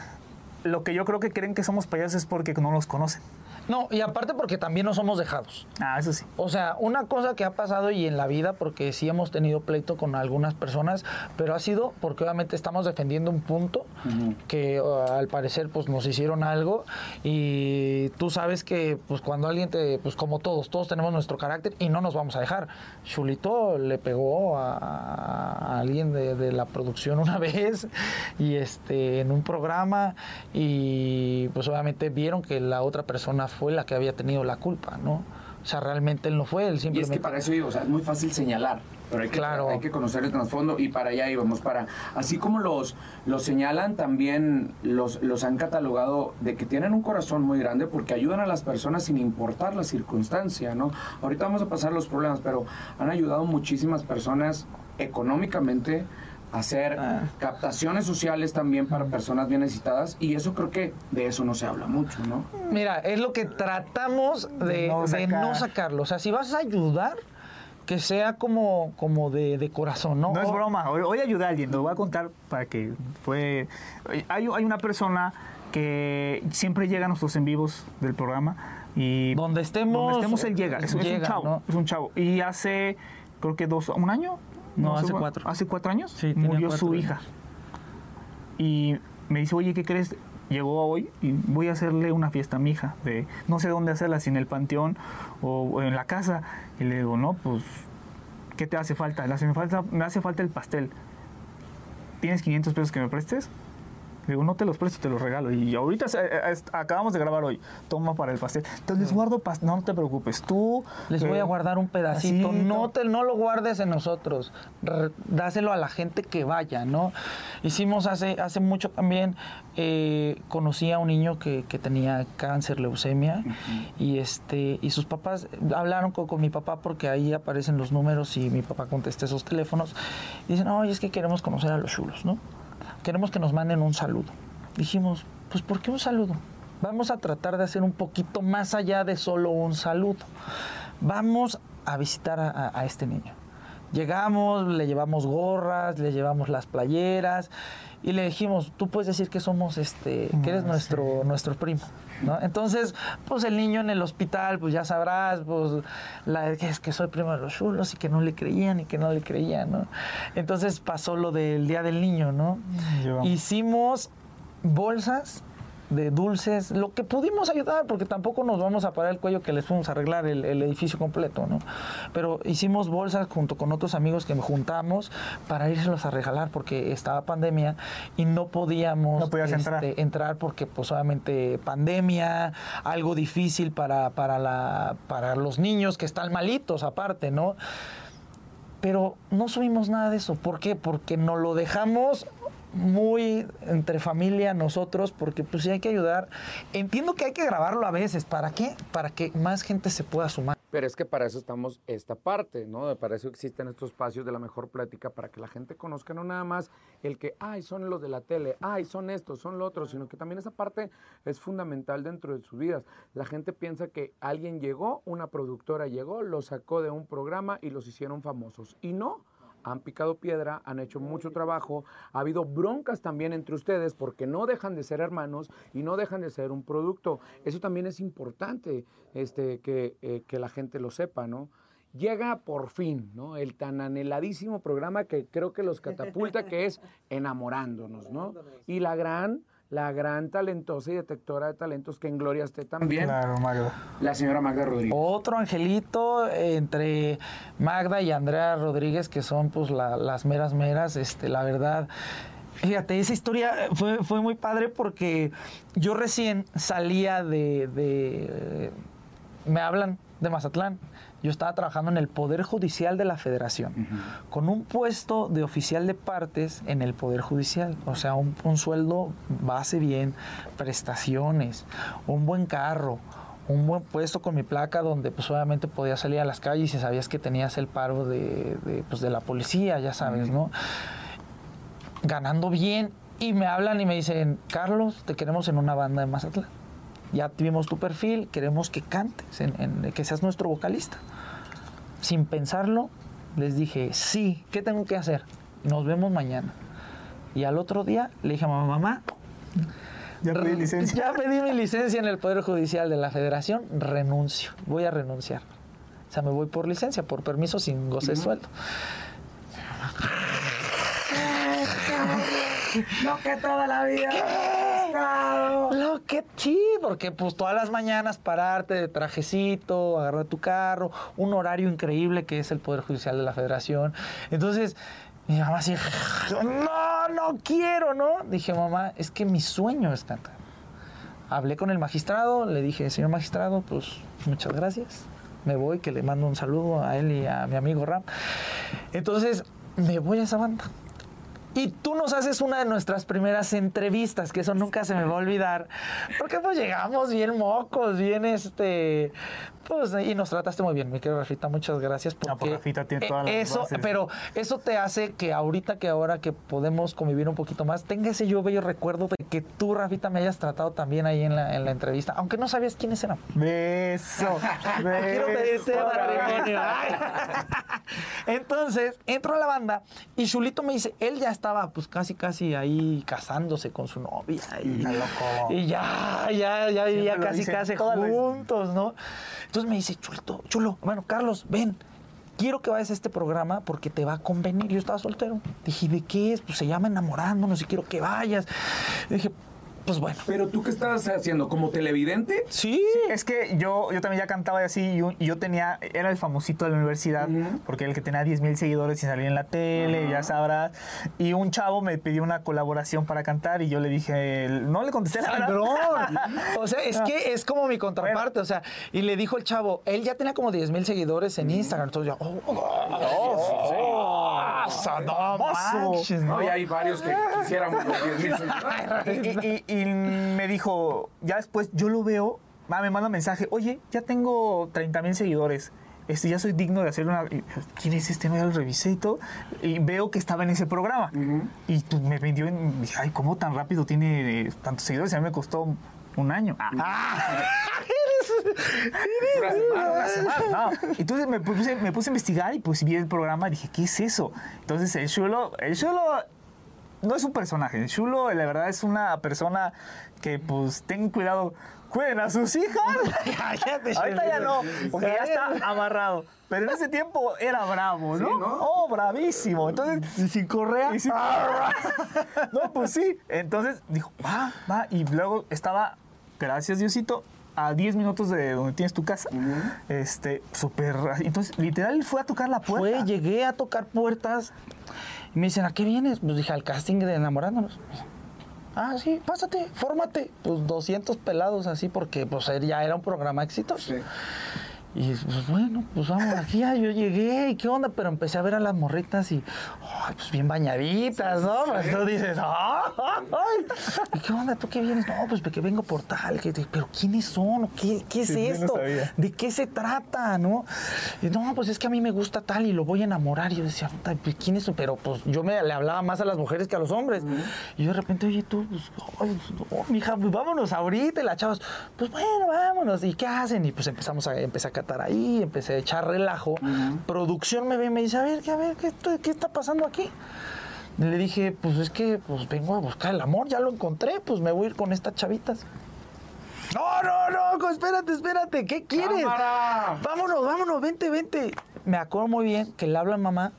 S3: lo que yo creo que creen que somos payasos es porque no los conocen.
S2: No, y aparte porque también no somos dejados.
S3: Ah, eso sí.
S2: O sea, una cosa que ha pasado y en la vida, porque sí hemos tenido pleito con algunas personas, pero ha sido porque obviamente estamos defendiendo un punto que uh, al parecer pues nos hicieron algo y tú sabes que pues cuando alguien te, pues como todos, todos tenemos nuestro carácter y no nos vamos a dejar. Chulito le pegó a, a alguien de, de la producción una vez y este en un programa y pues obviamente vieron que la otra persona fue la que había tenido la culpa, ¿no? O sea, realmente él no fue, él
S1: Y es
S2: simplemente...
S1: que para eso digo, o sea, es muy fácil señalar, pero hay que,
S2: Claro.
S1: hay que conocer el trasfondo y para allá íbamos. Para, así como los, los señalan, también los, los han catalogado de que tienen un corazón muy grande porque ayudan a las personas sin importar la circunstancia, ¿no? Ahorita vamos a pasar los problemas, pero han ayudado muchísimas personas económicamente hacer
S2: Ah.
S1: captaciones sociales también para personas bien necesitadas y eso creo que de eso no se habla mucho, ¿no?
S2: Mira, es lo que tratamos de,
S3: no
S2: de
S3: sacar.
S2: no sacarlo. O sea, si vas a ayudar, que sea como, como de, de corazón, ¿no?
S3: No es broma, hoy, hoy ayudé a alguien, lo voy a contar para que fue... Hay, hay una persona que siempre llega a nuestros en vivos del programa y...
S2: Donde estemos,
S3: Donde estemos él llega, es, un chavo,
S2: ¿no?
S3: es un chavo. Y hace, creo que dos, un año.
S2: No, hace cuatro.
S3: ¿Hace cuatro años?
S2: Sí,
S3: Murió
S2: cuatro
S3: su
S2: años.
S3: hija. Y me dice, oye, ¿qué crees? Llegó hoy y voy a hacerle una fiesta a mi hija. De, no sé dónde hacerla, si en el panteón o, en la casa. Y le digo, no, pues, ¿qué te hace falta? Le hace, me, falta me hace falta el pastel. ¿Tienes 500 pesos que me prestes? Digo, no te los presto, te los regalo. Y ahorita eh, eh, acabamos de grabar hoy. Toma para el pastel. Entonces les guardo pastel. No, no te preocupes. Tú.
S2: Les voy
S3: eh,
S2: a guardar un pedacito.
S3: así,
S2: no, te, no lo guardes en nosotros. R- dáselo a la gente que vaya, ¿no? Hicimos hace, hace mucho también, eh, conocí a un niño que, que tenía cáncer, leucemia, y, este, y sus papás hablaron con, con mi papá porque ahí aparecen los números y mi papá contesta esos teléfonos. Y dicen, oye, es que queremos conocer a los chulos, ¿no? Queremos que nos manden un saludo. Dijimos, pues ¿por qué un saludo? Vamos a tratar de hacer un poquito más allá de solo un saludo. Vamos a visitar a, a- este niño. Llegamos, le llevamos gorras, le llevamos las playeras y le dijimos, tú puedes decir que somos este, que eres nuestro, nuestro primo. ¿no? Entonces, pues el niño en el hospital, pues ya sabrás, pues la, es que soy primo de los chulos y que no le creían y que no le creían, ¿no? Entonces pasó lo del Día del Niño, ¿no? Hicimos bolsas de dulces, lo que pudimos ayudar, porque tampoco nos vamos a parar el cuello que les fuimos a arreglar el, el edificio completo, ¿no? Pero hicimos bolsas junto con otros amigos que juntamos para irlos a regalar, porque estaba pandemia y no podíamos
S3: No podías entrar.
S2: este, entrar porque pues obviamente pandemia, algo difícil para, para, la, para los niños que están malitos aparte, ¿no? Pero no subimos nada de eso. ¿Por qué? Porque nos lo dejamos muy entre familia nosotros, porque pues sí hay que ayudar. Entiendo que hay que grabarlo a veces. ¿Para qué? Para que más gente se pueda sumar.
S1: Pero es que para eso estamos esta parte, ¿no? Para eso existen estos espacios de la mejor plática, para que la gente conozca no nada más el que, ay, son los de la tele, ay, son estos, son lo otro, sino que también esa parte es fundamental dentro de sus vidas. La gente piensa que alguien llegó, una productora llegó, los sacó de un programa y los hicieron famosos. Y no, han picado piedra, han hecho mucho trabajo, ha habido broncas también entre ustedes porque no dejan de ser hermanos y no dejan de ser un producto. Eso también es importante este, que, eh, que la gente lo sepa, ¿no? Llega por fin, ¿no? El tan anheladísimo programa que creo que los catapulta, que es Enamorándonos, ¿no? Y la gran, la gran talentosa y detectora de talentos que en Gloria esté también,
S3: Claro, Magda.
S1: la señora Magda Rodríguez.
S2: Otro angelito entre Magda y Andrea Rodríguez, que son pues la- las meras meras, este, la verdad. Fíjate, esa historia fue, fue muy padre porque yo recién salía de, de- Me hablan de Mazatlán. Yo estaba trabajando en el Poder Judicial de la Federación, con un puesto de oficial de partes en el Poder Judicial. O sea, un, un sueldo base bien, prestaciones, un buen carro, un buen puesto con mi placa donde pues obviamente podías salir a las calles y sabías que tenías el paro de, de, pues, de la policía, ya sabes, ¿no? Ganando bien y me hablan y me dicen, Carlos, te queremos en una banda de Mazatlán. Ya vimos tu perfil, queremos que cantes, en- en- que seas nuestro vocalista. Sin pensarlo, les dije, sí, ¿qué tengo que hacer? Nos vemos mañana. Y al otro día le dije a mamá, mamá,
S3: Ya pedí licencia.
S2: Ya pedí mi licencia en el Poder Judicial de la Federación, renuncio, voy a renunciar. O sea, me voy por licencia, por permiso sin goce de sueldo.
S1: Lo que toda la vida he
S2: Lo que sí, porque pues todas las mañanas pararte de trajecito, agarrar tu carro, un horario increíble que es el Poder Judicial de la Federación. Entonces, mi mamá así, no, no quiero, ¿no? Dije, mamá, es que mi sueño es cantar. Hablé con el magistrado, le dije, señor magistrado, pues muchas gracias. Me voy, que le mando un saludo a él y a mi amigo Ram. Entonces, me voy a esa banda. Y tú nos haces una de nuestras primeras entrevistas, que eso nunca se me va a olvidar, porque pues llegamos bien mocos, bien este, pues y nos trataste muy bien, mi querido Rafita, muchas gracias
S3: pues,
S2: porque
S3: Rafita tiene todas las
S2: eso,
S3: bases.
S2: pero eso te hace que ahorita que ahora que podemos convivir un poquito más, tenga ese yo bello recuerdo de que tú Rafita me hayas tratado también ahí en la, en la entrevista, aunque no sabías quiénes eran.
S3: Beso.
S2: Quiero pedirte
S3: beso.
S2: matrimonio. Entonces, entro a la banda y Chulito me dice, él ya estaba pues casi casi ahí casándose con su novia. Y,
S3: loco.
S2: y ya, ya, ya vivía casi casi juntos, ¿no? Entonces me dice, Chulito, chulo, bueno, Carlos, ven. Quiero que vayas a este programa porque te va a convenir. Yo estaba soltero. Dije, ¿de qué es? Pues se llama Enamorándonos y quiero que vayas. Y dije, pues bueno.
S1: Pero tú qué estabas haciendo, como televidente.
S2: Sí.
S3: Es que yo, yo también ya cantaba y así, y yo, tenía, era el famosito de la universidad, porque el que tenía 10 mil seguidores y salía en la tele, ya sabrás. Y un chavo me pidió una colaboración para cantar y yo le dije, no le contesté la.
S2: O sea, es que es como mi contraparte. O sea, y le dijo el chavo, él ya tenía como 10 mil seguidores en Instagram. Entonces yo, oh, oh, oh, no manches, ¿no?
S1: No, y hay varios que quisiéramos los 10 mil seguidores.
S3: y, y- y me dijo, ya después yo lo veo, me manda un mensaje, oye, ya tengo 30 mil seguidores. Este, ya soy digno de hacer una... y, ¿Quién es este? Me lo revisé y todo. Y veo que estaba en ese programa. Y tú me vendió en... dije, Ay, ¿cómo tan rápido tiene tantos seguidores? A mí me costó un año. Ah,
S1: Una semana.
S3: una semana, no. Entonces me puse, me puse a investigar y pues vi el programa y dije, ¿qué es eso? Entonces el chulo, el chulo no es un personaje, chulo la verdad es una persona que pues ten cuidado, cuiden a sus hijas.
S2: Cállate,
S3: Ahorita ya no, porque ya está amarrado. Pero en ese tiempo era bravo, ¿no?
S1: Sí, ¿no?
S3: Oh, bravísimo. Entonces,
S2: ¿Y sin correa?
S3: y sí. no, pues sí. Entonces dijo, va, va. Y luego estaba, gracias Diosito, a 10 minutos de donde tienes tu casa. Este, súper. Entonces, literal, fue a tocar la puerta.
S2: Fue, llegué a tocar puertas me dicen, ¿a qué vienes? Pues dije, al casting de enamorándonos. Ah, sí, pásate, fórmate. Pues 200 pelados así porque pues ya era un programa exitoso.
S1: Sí.
S2: Y pues bueno, pues vamos aquí, ya yo llegué, ¿y qué onda? Pero empecé a ver a las morritas y, ay, pues bien bañaditas, ¿no? Pues tú dices, ¡ay! ¿Y qué onda? ¿Tú qué vienes? No, pues porque vengo por tal, que pero ¿quiénes son? ¿Qué, qué es
S3: Sí, yo no
S2: esto? ¿De qué se trata, no? Y no, pues es que a mí me gusta tal y lo voy a enamorar. Y yo decía, puta, pues, ¿quién es? Pero pues yo me le hablaba más a las mujeres que a los hombres. Y yo de repente, oye, tú, pues, ay, no, mija, pues vámonos ahorita. Y las chavas, pues bueno, vámonos. ¿Y qué hacen? Y pues empezamos a, empecé a catar ahí, empecé a echar relajo. Producción me ve y me dice, a ver, a ver, ¿qué, está pasando aquí? Le dije, pues es que pues vengo a buscar el amor, ya lo encontré, pues me voy a ir con estas chavitas. No, no, no, espérate, espérate, ¿qué quieres?
S1: ¡Cámara!
S2: Vámonos, vámonos, vente, vente. Me acuerdo muy bien que le hablo a mamá.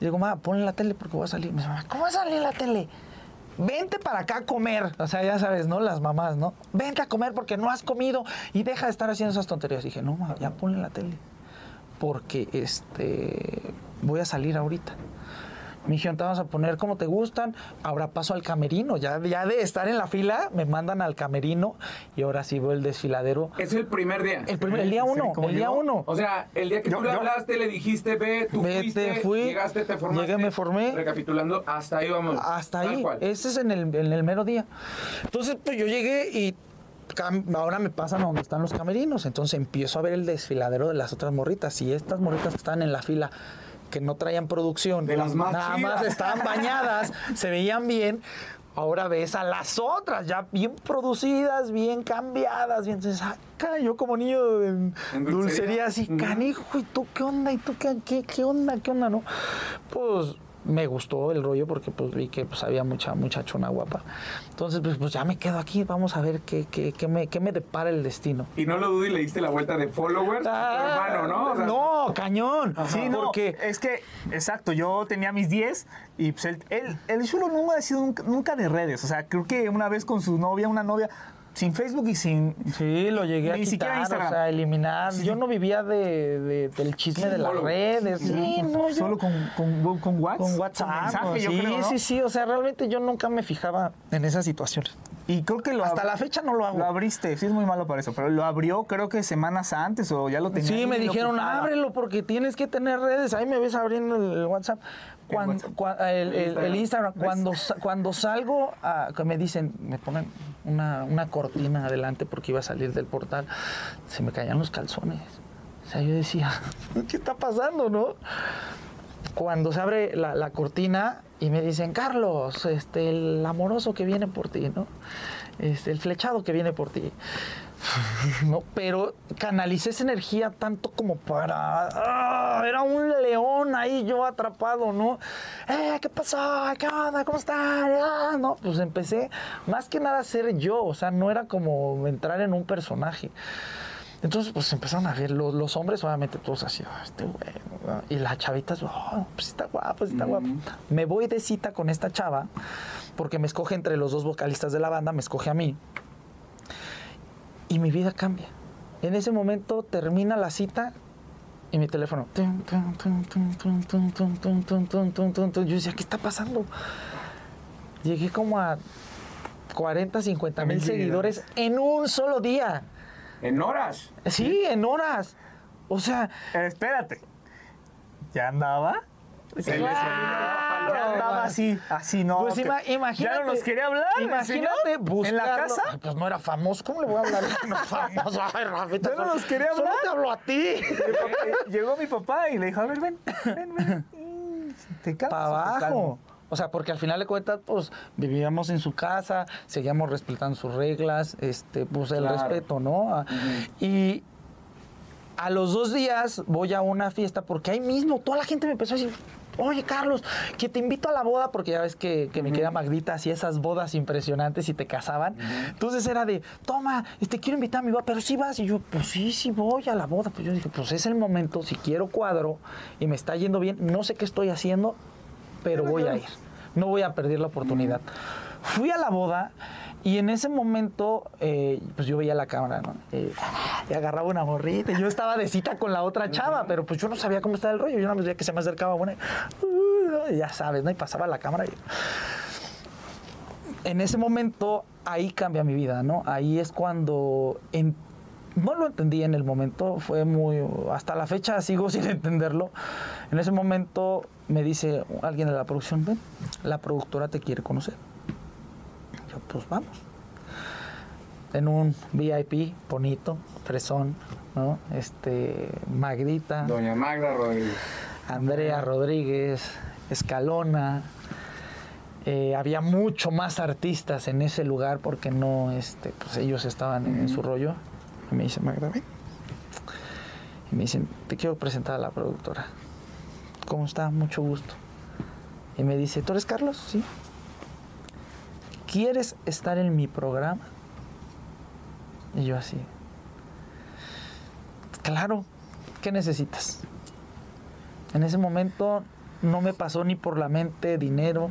S2: Y digo, mamá, ponle la tele porque voy a salir. Me dice, mamá, ¿cómo va a salir la tele? Vente para acá a comer. O sea, ya sabes, ¿no? Las mamás, ¿no? Vente a comer porque no has comido y deja de estar haciendo esas tonterías. dije, no, mamá, ya ponle la tele. Porque este voy a salir ahorita. Me dijeron, te vamos a poner como te gustan. Ahora paso al camerino. Ya, ya de estar en la fila, me mandan al camerino y ahora sí veo el desfiladero.
S1: Es el primer día.
S2: El, primer- el día
S3: Sí,
S2: uno,
S3: ¿cómo
S2: el día uno.
S1: O sea, el día que
S3: Yo-
S1: tú le
S3: yo-
S1: hablaste, le dijiste, ve, tú
S2: Vete,
S1: fuiste,
S2: fui,
S1: llegaste, te formaste.
S2: llegué, me formé.
S1: Recapitulando, hasta ahí vamos.
S2: Hasta ahí.
S1: cual.
S2: Ese es en el, en el mero día. Entonces, pues yo llegué y ahora me pasan a donde están los camerinos. Entonces empiezo a ver el desfiladero de las otras morritas. Y estas morritas que estaban en la fila, que no traían producción,
S1: De las más
S2: nada
S1: chidas.
S2: más estaban bañadas, se veían bien. Ahora ves a las otras, ya bien producidas, bien cambiadas, bien. Entonces, acá yo como niño de
S1: ¿En
S2: dulcería,
S1: dulcería?
S2: así, canijo, ¿y tú qué onda? ¿Y tú qué, qué, qué onda? ¿Qué onda? ¿No? Pues me gustó el rollo porque pues vi que pues había mucha muchachona guapa. Entonces pues, pues ya me quedo aquí, vamos a ver qué, qué, qué me, qué me depara el destino.
S1: Y no lo dudo y le diste la vuelta de followers a tu hermano, ¿no? O sea,
S2: Ah, no, cañón.
S3: Sí, no,
S2: porque
S3: es que, exacto, yo tenía mis 10 y pues él, él- el chulo no ha sido nunca, nunca de redes. O sea, creo que una vez con su novia, una novia, sin Facebook y sin...
S2: Sí, lo llegué a
S3: Ni siquiera
S2: quitar, o sea, eliminar. Yo no vivía de, de- del chisme de las redes. Sí, no, yo
S3: Solo con, con, con WhatsApp.
S2: con WhatsApp.
S3: mensaje, yo
S2: sí,
S3: creo, ¿no?
S2: sí, sí. O sea, realmente yo nunca me fijaba en esas situaciones.
S3: Y creo que lo
S2: Hasta la fecha no lo hago.
S3: Lo abriste, sí es muy malo para eso, pero lo abrió creo que semanas antes o ya lo tenía.
S2: Sí, me dijeron, ábrelo porque tienes que tener redes. Ahí me ves abriendo el WhatsApp. Cuando, el, el- el Instagram. Cuando, cuando salgo, a, me dicen, me ponen una, una cortina adelante porque iba a salir del portal, se me caían los calzones. O sea, yo decía, ¿qué está pasando, no? Cuando se abre la, la cortina y me dicen, Carlos, este, el amoroso que viene por ti, ¿no? Este, el flechado que viene por ti. No, pero canalicé esa energía tanto como para. ¡ah! era un león ahí yo atrapado, ¿no? ¡Eh, qué pasó! ¿Qué onda? ¿Cómo estás? Ah, no, pues empecé más que nada a ser yo, o sea, no era como entrar en un personaje. Entonces, pues empezaron a ver los, los hombres, obviamente todos así, "Ah, este güey, ¿no? y las chavitas, "Oh, pues está guapo, está guapo. Me voy de cita con esta chava, porque me escoge entre los dos vocalistas de la banda, me escoge a mí y mi vida cambia. En ese momento termina la cita y mi teléfono. Yo decía, ¿qué está pasando? Llegué como a 40, 50 mil seguidores en un solo día.
S1: ¿En horas?
S2: Sí, en horas. O sea.
S3: Espérate. ¿Ya andaba?
S1: Se le
S2: Claro,
S3: Ya andaba así, así no.
S2: Pues
S3: que-
S2: ima- imagínate.
S3: Ya no nos quería hablar.
S2: Imagínate buscarlo.
S3: En la casa.
S2: Ay, pues no era famoso. ¿Cómo le voy a hablar? No es famoso. Ay, Rafita,
S3: Ya no
S2: solo-
S3: nos quería
S2: Solo
S3: hablar.
S2: te hablo a ti.
S3: Llegó mi papá y le dijo, a ver, ven, ven, ven. ¿Te calmas
S2: para
S3: o te
S2: abajo. O sea, porque al final de cuentas, pues, vivíamos en su casa, seguíamos respetando sus reglas, este, pues el
S1: Claro.
S2: respeto, ¿no? Ah, Y a los dos días voy a una fiesta, porque ahí mismo toda la gente me empezó a decir, oye, Carlos, que te invito a la boda, porque ya ves que, que mi querida Magdita hacía esas bodas impresionantes y te casaban. Entonces era de, toma, te quiero invitar a mi boda, pero sí vas. Y yo, pues sí, sí voy a la boda. Pues yo dije, pues es el momento, si quiero cuadro y me está yendo bien, no sé qué estoy haciendo, pero voy a ir. No voy a perder la oportunidad. Fui a la boda y en ese momento, eh, pues yo veía la cámara, ¿no? Eh, y agarraba una morrita. y Yo estaba de cita con la otra chava, pero pues yo no sabía cómo estaba el rollo. Yo más veía que se me acercaba una. uh, ya sabes, ¿no? Y pasaba la cámara. Y... En ese momento, ahí cambia mi vida, ¿no? Ahí es cuando. en- no lo entendí en el momento, fue muy. Hasta la fecha sigo sin entenderlo. En ese momento me dice alguien de la producción: ven, la productora te quiere conocer. Yo, pues vamos. En un VIP bonito, fresón, ¿no? Este, Magdita,
S1: Doña Magda Rodríguez.
S2: Andrea Rodríguez, Escalona. eh, había mucho más artistas en ese lugar porque no, este, pues ellos estaban en, su rollo. Y me dice, Magda, ven. Y me dicen, te quiero presentar a la productora. ¿Cómo está? Mucho gusto. Y me dice, ¿tú eres Carlos? Sí. ¿Quieres estar en mi programa? Y yo así. Claro, ¿qué necesitas? En ese momento no me pasó ni por la mente dinero,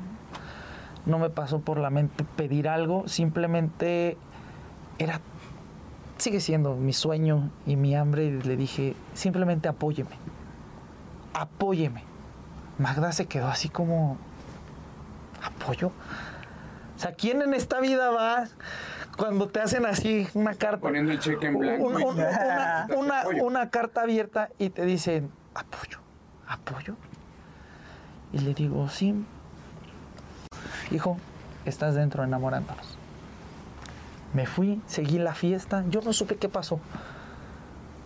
S2: no me pasó por la mente pedir algo, simplemente era, sigue siendo mi sueño y mi hambre y le dije, simplemente apóyeme, apóyeme. Magda se quedó así como, ¿apoyo? Sea, ¿quién en esta vida va cuando te hacen así una carta?
S1: Poniendo el cheque en blanco.
S2: un-
S1: y-
S2: un- una, carta abierta y te dicen apoyo, apoyo. Y le digo, sí. Hijo, estás dentro enamorándonos. Me fui, seguí la fiesta, yo no supe qué pasó.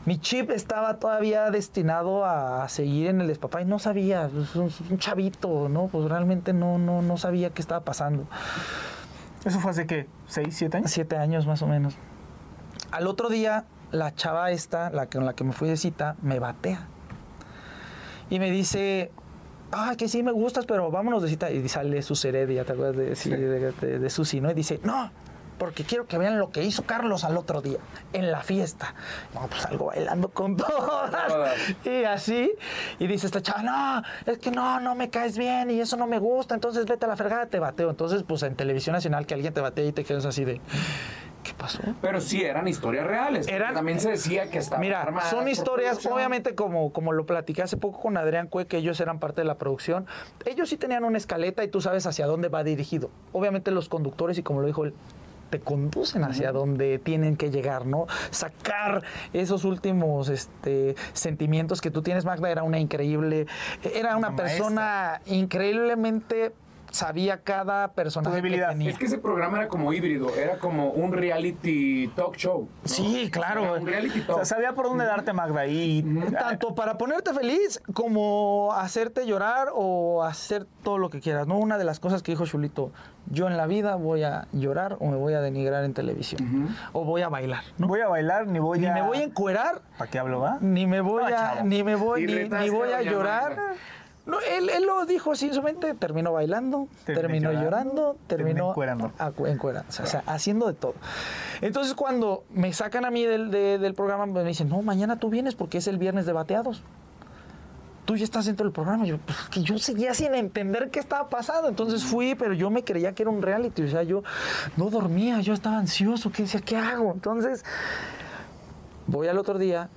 S2: Mi chip estaba todavía destinado a seguir en el despapá y no sabía, pues, un, un chavito, ¿no? Pues realmente no, no, no sabía qué estaba pasando.
S3: ¿Eso fue hace qué? ¿Seis, siete años?
S2: Siete años más o menos. Al otro día, la chava esta, la con la que me fui de cita, me batea. Y me dice, ah, que sí me gustas, pero vámonos de cita. Y sale su Heredia, ¿te acuerdas de, sí, de, de, de Susi, no? Y dice, no, porque quiero que vean lo que hizo Carlos al otro día, en la fiesta. No, pues salgo bailando con todas. Y así, y dice esta chava, no, es que no, no me caes bien y eso no me gusta, entonces vete a la fregada, te bateo. Entonces, pues en televisión nacional que alguien te batea y te quedas así de... ¿Qué pasó?
S1: Pero sí eran historias reales.
S2: Eran-
S1: También se decía que estaban
S2: Mira,
S1: armadas
S2: son historias, obviamente, como, como lo platiqué hace poco con Adrián Cue, que ellos eran parte de la producción. Ellos sí tenían una escaleta y tú sabes hacia dónde va dirigido. Obviamente, los conductores, y como lo dijo él, te conducen hacia donde tienen que llegar, ¿no? Sacar esos últimos este, sentimientos que tú tienes. Magda era una increíble, era una
S3: Una
S2: persona increíblemente sabía cada personaje que tenía.
S1: Es que ese programa era como híbrido, era como un reality talk show. ¿no?
S2: Sí, claro.
S1: Un reality
S3: O
S1: talk.
S3: sea, sabía por dónde darte Magda y
S2: Tanto para ponerte feliz como hacerte llorar o hacer todo lo que quieras. ¿no? Una de las cosas que dijo Chulito, yo en la vida voy a llorar o me voy a denigrar en televisión. O voy a bailar.
S3: no voy a bailar ni voy
S2: Ni
S3: a
S2: me voy a encuerar,
S3: ¿Para qué hablo, va?
S2: ni me voy
S3: No,
S2: a,
S3: chavo.
S2: ni me voy, ni, ni voy
S1: a
S2: llorar. No, él, él lo dijo así en su mente, terminó bailando, terminó
S3: llorando,
S2: terminó
S3: encuerando.
S2: acu- encuerándose, o sea, haciendo de todo. Entonces cuando me sacan a mí del, de- del programa, me dicen, no, mañana tú vienes porque es el viernes de bateados. Tú ya estás dentro del programa. Yo, pues, que yo seguía sin entender qué estaba pasando. Entonces fui, pero yo me creía que era un reality. O sea, yo no dormía, yo estaba ansioso. ¿Qué decía? ¿Qué hago? Entonces, voy al otro día,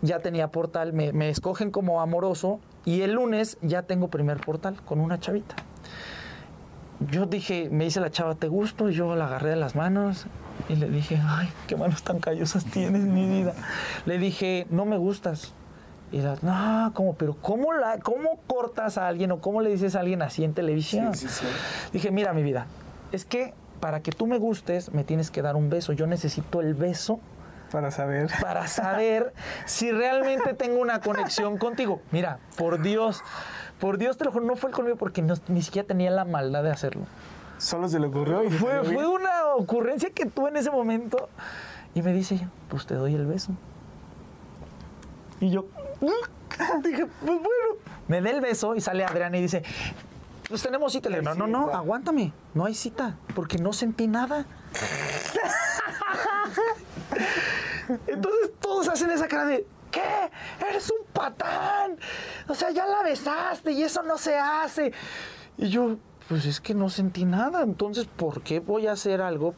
S2: ya tenía portal, me, me escogen como amoroso y el lunes ya tengo primer portal con una chavita. Yo dije, me dice la chava, ¿te gusto? Y yo la agarré de las manos y le dije, ay, qué manos tan callosas tienes, mi vida. Le dije, no me gustas. Y la, no, ¿cómo? Pero ¿cómo, la, ¿cómo cortas a alguien o cómo le dices a alguien así en televisión?
S1: Sí, sí, sí.
S2: Dije, mira, mi vida, es que para que tú me gustes, me tienes que dar un beso. Yo necesito el beso
S3: Para saber.
S2: para saber si realmente tengo una conexión contigo. Mira, por Dios, por Dios te lo juro, no fue el conmigo porque no- ni siquiera tenía la maldad de hacerlo.
S3: Solo se le ocurrió y
S2: Fue, una ocurrencia que tuve en ese momento y me dice, pues te doy el beso. Y yo dije, pues bueno, me da el beso y sale Adrián y dice, pues tenemos cita. Le no, no, no, aguántame, no hay cita, porque no sentí nada. Entonces todos hacen esa cara de, ¿qué? Eres un patán. O sea, ya la besaste y eso no se hace. Y yo, pues es que no sentí nada. Entonces, ¿por qué voy a hacer algo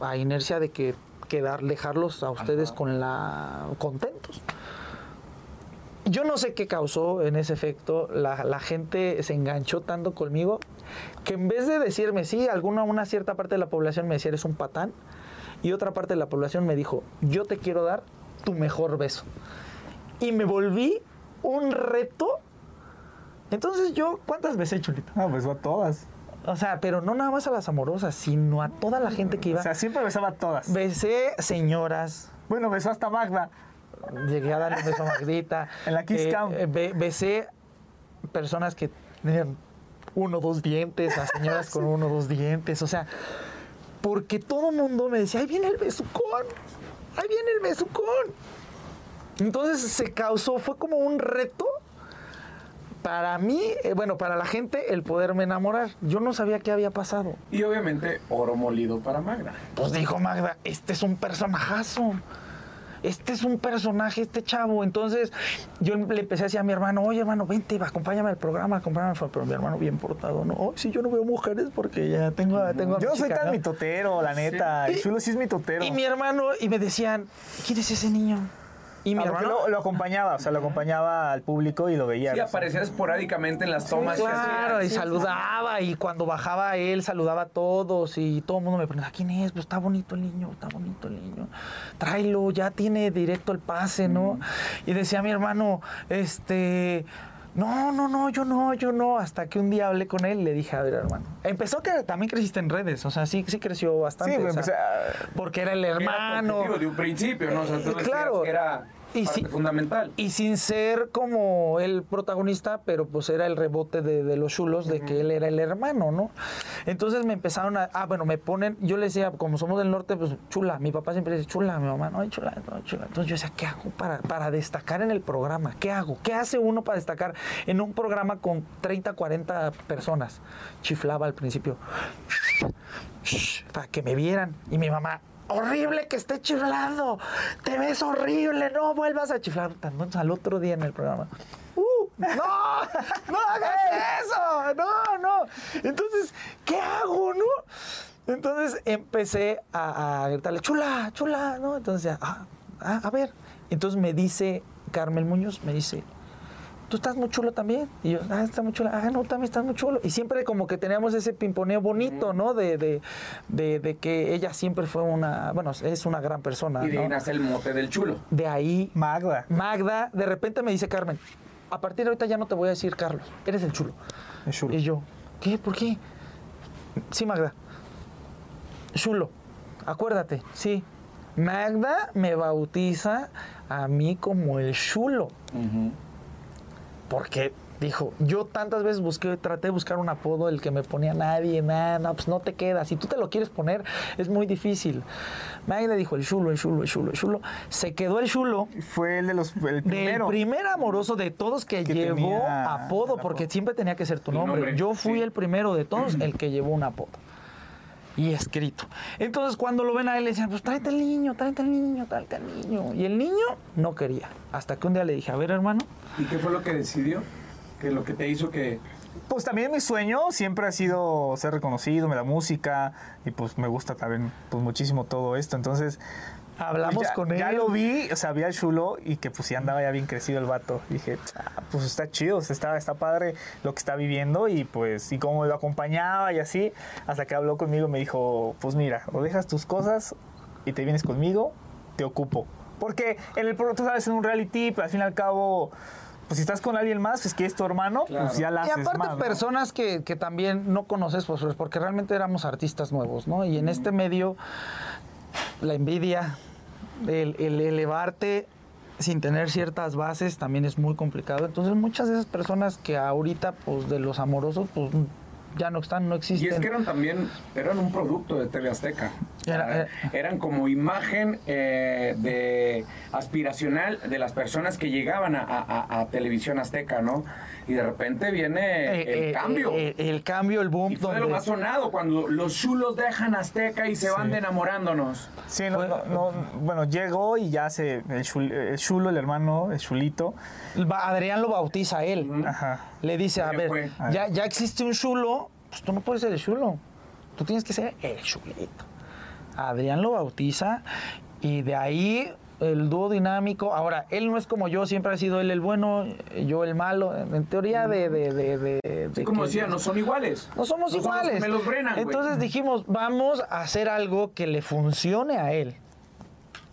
S2: a inercia de que quedar, dejarlos a ustedes con la contentos? Yo no sé qué causó en ese efecto. La, la gente se enganchó tanto conmigo que en vez de decirme sí, alguna una cierta parte de la población me decía eres un patán y otra parte de la población me dijo yo te quiero dar tu mejor beso. Y me volví un reto. Entonces yo, ¿cuántas veces, Chulito?
S3: Ah, besó a todas.
S2: O sea, pero no nada más a las amorosas, sino a toda la gente que iba.
S3: O sea, siempre besaba a todas.
S2: Besé señoras,
S3: Bueno, besó hasta Magda.
S2: llegué a darle un beso a Magdita.
S3: En la Kiss
S2: Eh,
S3: Cam.
S2: eh, be- besé personas que tenían uno o dos dientes, a señoras con uno o dos dientes. O sea, porque todo el mundo me decía, ahí viene el besucón, ahí viene el besucón. Entonces se causó, fue como un reto para mí, eh, bueno, para la gente, el poderme enamorar. Yo no sabía qué había pasado.
S1: Y obviamente oro molido para Magda.
S2: Pues dijo Magda, este es un personajazo. Este es un personaje, este chavo. Entonces yo le empecé a decir a mi hermano, oye hermano, vente, va, acompáñame al programa, acompáñame. Pero mi hermano bien portado, no, "Ay, si yo no veo mujeres porque ya tengo, tengo a
S3: Yo soy
S2: chica,
S3: tan
S2: ¿no?".
S3: mitotero, la neta.
S2: Sí.
S3: El chulo sí es mitotero.
S2: Y mi hermano, y me decían, ¿quién es ese niño? Y mi
S3: Ah,
S2: hermano...
S3: lo, lo acompañaba, o sea, lo acompañaba al público y lo veía.
S1: Sí, aparecía esporádicamente en las tomas. que
S2: Claro, y saludaba, y cuando bajaba él, saludaba a todos, y todo el mundo me preguntaba, ¿quién es? Pues está bonito el niño, está bonito el niño. Tráelo, ya tiene directo el pase, ¿no? Y decía mi hermano, este... No, no, no, yo no, yo no. Hasta que un día hablé con él le dije, a ver, hermano. Empezó que también creciste en redes, o sea, sí, sí creció bastante.
S3: Sí,
S2: o sea,
S3: a-
S2: Porque era el
S1: Era
S2: hermano.
S1: competitivo de un principio, ¿no? O sea, tú
S2: Claro.
S1: que era
S2: Y
S1: parte fundamental.
S2: Y sin ser como el protagonista, pero pues era el rebote de, de los chulos, de que él era el hermano, ¿no? Entonces me empezaron a. Ah, bueno, me ponen. Yo le decía, como somos del norte, pues chula. Mi papá siempre dice chula, mi mamá, no, chula, no, chula. Entonces yo decía, ¿qué hago para, para destacar en el programa? ¿Qué hago? ¿Qué hace uno para destacar en un programa con 30, 40 personas? Chiflaba al principio. Para que me vieran. Y mi mamá, horrible que esté chiflando. Te ves horrible, no vuelvas a chiflar. Entonces al otro día en el programa. "Uh, no, no hagas eso, no, no. Entonces, ¿qué hago, no? Entonces empecé a, a gritarle, chula, chula, ¿no? Entonces, ya, ah, ah, a ver. Entonces me dice Carmen Muñoz, me dice, tú estás muy chulo también. Y yo, ah, está muy chulo. Ah, no, también estás muy chulo. Y siempre como que teníamos ese pimponeo bonito, ¿no? De, de, de, de que ella siempre fue una, bueno, es una gran persona.
S1: Y de ahí
S2: ¿no?
S1: nace el mote del chulo.
S2: De ahí,
S3: Magda.
S2: Magda, de repente me dice Carmen, a partir de ahorita ya no te voy a decir Carlos, eres el chulo.
S3: El chulo.
S2: Y yo, ¿qué? ¿Por qué? Sí, Magda. Chulo. Acuérdate, sí. Magda me bautiza a mí como el chulo. Porque dijo, yo tantas veces busqué, traté de buscar un apodo, el que me ponía nadie, nada, no, pues no te queda. Si tú te lo quieres poner, es muy difícil. Magda dijo, el chulo, el chulo, el chulo, el chulo. Se quedó el chulo.
S3: Fue el de los el
S2: Del
S3: primero.
S2: primer amoroso de todos que,
S3: Que
S2: llevó apodo,
S3: el
S2: porque siempre tenía que ser tu
S1: El
S2: nombre.
S1: nombre,
S2: Yo fui
S1: sí.
S2: el primero de todos el que llevó un apodo. Y escrito. Entonces, cuando lo ven a él, le decían, pues tráete al niño, tráete al niño, tráete al niño. Y el niño no quería. Hasta que un día le dije, a ver, hermano,
S1: ¿Y qué fue lo que decidió? ¿Qué lo que te hizo que
S3: Pues también mi sueño siempre ha sido ser reconocido, la música, y pues me gusta también pues muchísimo todo esto. Entonces,
S2: hablamos
S3: pues ya,
S2: con él.
S3: ya lo vi, o sea, vi al chulo y que pues ya andaba ya bien crecido el vato. Dije, "Ah, pues está chido, o sea, está, está padre lo que está viviendo y pues, y cómo lo acompañaba y así, hasta que habló conmigo y me dijo, pues mira, o dejas tus cosas y te vienes conmigo, te ocupo. Porque en el tú sabes, en un reality, pues al fin y al cabo, pues si estás con alguien más, es que es tu hermano,
S1: Claro.
S3: pues ya la
S2: Y
S3: haces
S2: aparte
S3: más, ¿no?
S2: personas que, que también no conoces, pues, porque realmente éramos artistas nuevos, ¿no? Y en este medio, la envidia, el, el elevarte sin tener ciertas bases también es muy complicado. Entonces muchas de esas personas que ahorita, pues, de los amorosos, pues, ya no están, no
S1: Y
S2: existen.
S1: es que eran también, eran un producto de TV Azteca.
S2: Era- era-
S1: eran como imagen eh, de aspiracional de las personas que llegaban a, a- a televisión azteca, ¿no? Y de repente viene
S2: Eh,
S1: el
S2: eh,
S1: cambio.
S2: eh, el cambio, el boom.
S1: y fue de lo
S2: donde-
S1: más sonado, cuando los chulos dejan Azteca y se van de enamorándonos.
S3: Sí, no,
S2: Fue-
S3: no, no, bueno, llegó y ya se, el, chul- el chulo, el hermano, el chulito,
S2: Adrián lo bautiza a él.
S3: ajá,
S2: Le dice, a
S1: Ya
S2: ver,
S1: fue.
S2: ya, ya existe un chulo, pues tú no puedes ser el chulo. Tú tienes que ser el chulito. Adrián lo bautiza y de ahí el dúo dinámico. Ahora, él no es como yo, siempre ha sido él el bueno, yo el malo. En teoría de... de, de, de-
S1: Sí, como decía, no son iguales.
S2: no somos iguales.
S1: me los Brennan, güey.
S2: Entonces dijimos, vamos a hacer algo que le funcione a él.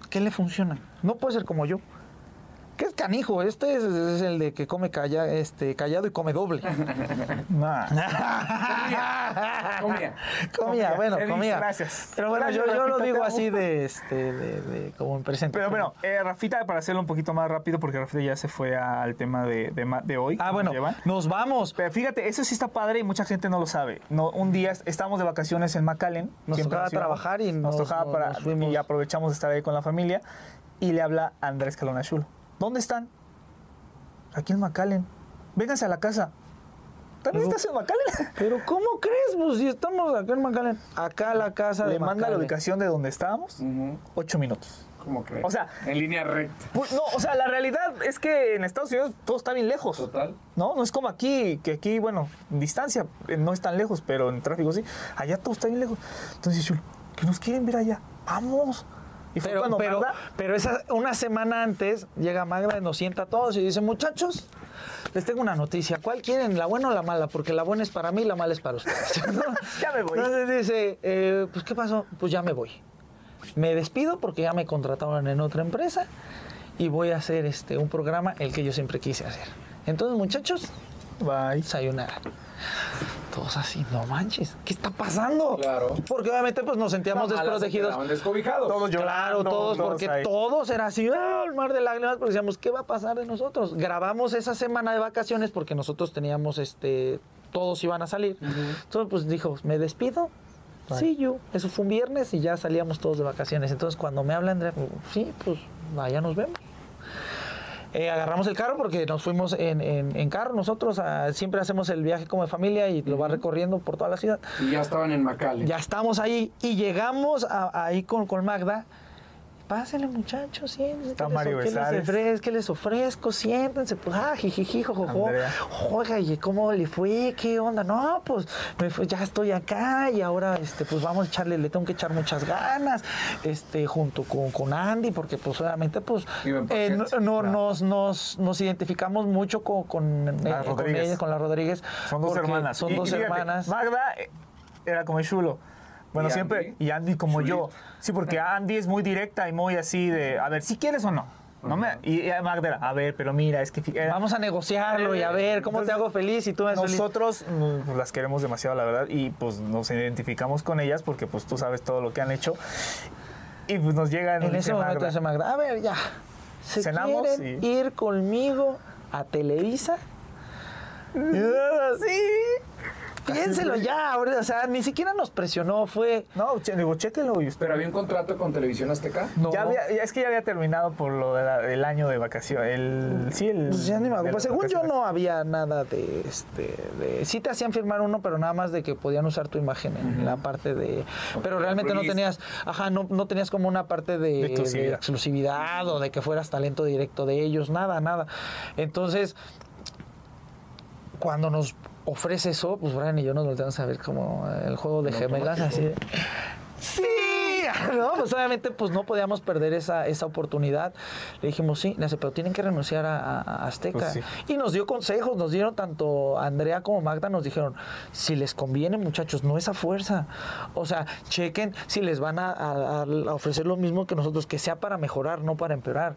S2: ¿Qué le funciona? No puede ser como yo. ¿Qué es canijo? Este es, es el de que come calla, este, callado y come doble.
S3: nah.
S1: Comía.
S2: Comía, bueno, comía.
S3: gracias.
S2: Pero bueno,
S3: Gracias,
S2: yo, yo lo digo así de, este, de, de- como en presente.
S3: Pero bueno, eh, Rafita, para hacerlo un poquito más rápido, porque Rafita ya se fue al tema de, de, de hoy.
S2: Ah, bueno,
S3: nos
S2: vamos.
S3: Pero fíjate, eso sí está padre y mucha gente no lo sabe. No, un día estamos de vacaciones en McAllen.
S2: Nos tocaba trabajar y
S3: nos,
S2: nos-
S3: tocaba
S2: nos-
S3: para y aprovechamos de estar ahí con la familia y le habla Andrés Calona Chulo. ¿Dónde están? Aquí en McAllen. Vénganse a la casa. ¿También
S2: Pero-
S3: estás en McAllen?
S2: Pero ¿cómo crees? Pues si estamos acá en McAllen. Acá a la casa de
S3: Le manda la ubicación de donde estábamos. Ocho minutos.
S1: ¿Cómo crees?
S3: O sea-
S1: en línea recta.
S3: Pues, no, o sea, la realidad es que en Estados Unidos todo está bien lejos.
S1: Total.
S3: No, no es como aquí, que aquí, bueno, en distancia eh, no es tan lejos, pero en tráfico sí. Allá todo está bien lejos. Entonces, Chulo, que nos quieren ver allá. Vamos. Y
S2: Pero, pero,
S3: Magda-
S2: pero esa, una semana antes llega Magda y nos sienta a todos y dice, muchachos, les tengo una noticia. ¿Cuál quieren? ¿La buena o la mala? Porque la buena es para mí y la mala es para ustedes.
S3: Ya me voy.
S2: Entonces dice, eh, pues ¿qué pasó? Pues ya me voy. Me despido porque ya me contrataron en otra empresa y voy a hacer este, un programa el que yo siempre quise hacer. Entonces, muchachos,
S3: Bye.
S2: sayonara. Todos así, no manches, ¿qué está pasando?
S1: Claro.
S2: Porque obviamente pues nos sentíamos
S1: Las
S2: desprotegidos.
S1: descobijados.
S3: Todos
S2: Claro,
S3: llorando,
S2: todos, porque
S3: ahí.
S2: todos era así, ¡ah, el mar de lágrimas, porque decíamos, ¿qué va a pasar de nosotros? Grabamos esa semana de vacaciones porque nosotros teníamos, este, todos iban a salir. Entonces, pues dijo, ¿me despido? Sí, yo. Eso fue un viernes y ya salíamos todos de vacaciones. Entonces, cuando me habla Andrea, pues, sí, pues vaya, nos vemos. Eh, agarramos el carro porque nos fuimos en, en- en carro. Nosotros siempre hacemos el viaje como de familia y lo va recorriendo por toda la ciudad.
S1: Y ya estaban en McAllen.
S2: Ya estamos ahí y llegamos a- ahí con, con Magda. Pásenle, muchachos, siéntense.
S3: Está
S2: ¿qué les-
S3: Mario
S2: ¿qué les, ofrezco? ¿Qué les ofrezco? Siéntense. Pues, ah, jijiji, jojojo. Oiga, ¿y cómo le fue? ¿Qué onda? No, pues me fue- ya estoy acá y ahora este, pues vamos a echarle, le tengo que echar muchas ganas, este, junto con, con Andy, porque pues obviamente pues eh, no, nos, nos, nos identificamos mucho con, con, eh, con
S3: Rodríguez.
S2: ellas, con las Rodríguez.
S3: Son dos hermanas.
S2: Son
S3: Y-
S2: dos
S3: y fíjate,
S2: hermanas.
S3: Magda eh, era como chulo. Bueno,
S1: ¿Y
S3: siempre.
S1: Andy?
S3: Y Andy como yo. Sí, porque Andy es muy directa y muy así de, a ver, si quieres o no. no me, y y Magda era, a ver, pero mira, es que... era-
S2: Vamos a negociarlo y a ver cómo te hago feliz y tú me feliz.
S3: Nosotros mm, pues, las queremos demasiado, la verdad, y pues nos identificamos con ellas porque pues tú sabes todo lo que han hecho. Y pues nos llega
S2: En ese momento dice Magda, a ver, ya. ¿Se
S3: Cenamos
S2: quieren
S3: y-
S2: ir conmigo a Televisa?
S3: Sí.
S2: Piénselo ya, ahora, o sea, ni siquiera nos presionó, fue...
S3: No, che- digo, chéquenlo y usted.
S1: Pero había un contrato con Televisión Azteca.
S2: No,
S3: Ya había- ya- es que ya había terminado por lo de del año de vacaciones. El, sí, el,
S2: pues ya ni me acuerdo.
S3: de
S2: Pues según yo no había nada de, este, de... Sí te hacían firmar uno, pero nada más de que podían usar tu imagen en la parte de... Pero realmente no tenías, ajá, no, no tenías como una parte de,
S3: De exclusividad.
S2: de exclusividad o de que fueras talento directo de ellos, nada, nada. Entonces, cuando nos ofrece eso, pues Brian y yo nos volteamos a ver como el juego de gemelas, así de, ¡Sí! ¿No? Pues obviamente pues no podíamos perder esa, esa oportunidad. Le dijimos, sí, pero tienen que renunciar a, a- a Azteca.
S3: Pues sí.
S2: Y nos dio consejos, nos dieron tanto Andrea como Magda, nos dijeron, si les conviene muchachos, no es a fuerza. O sea, chequen si les van a ofrecer lo mismo que nosotros, que sea para mejorar, no para empeorar.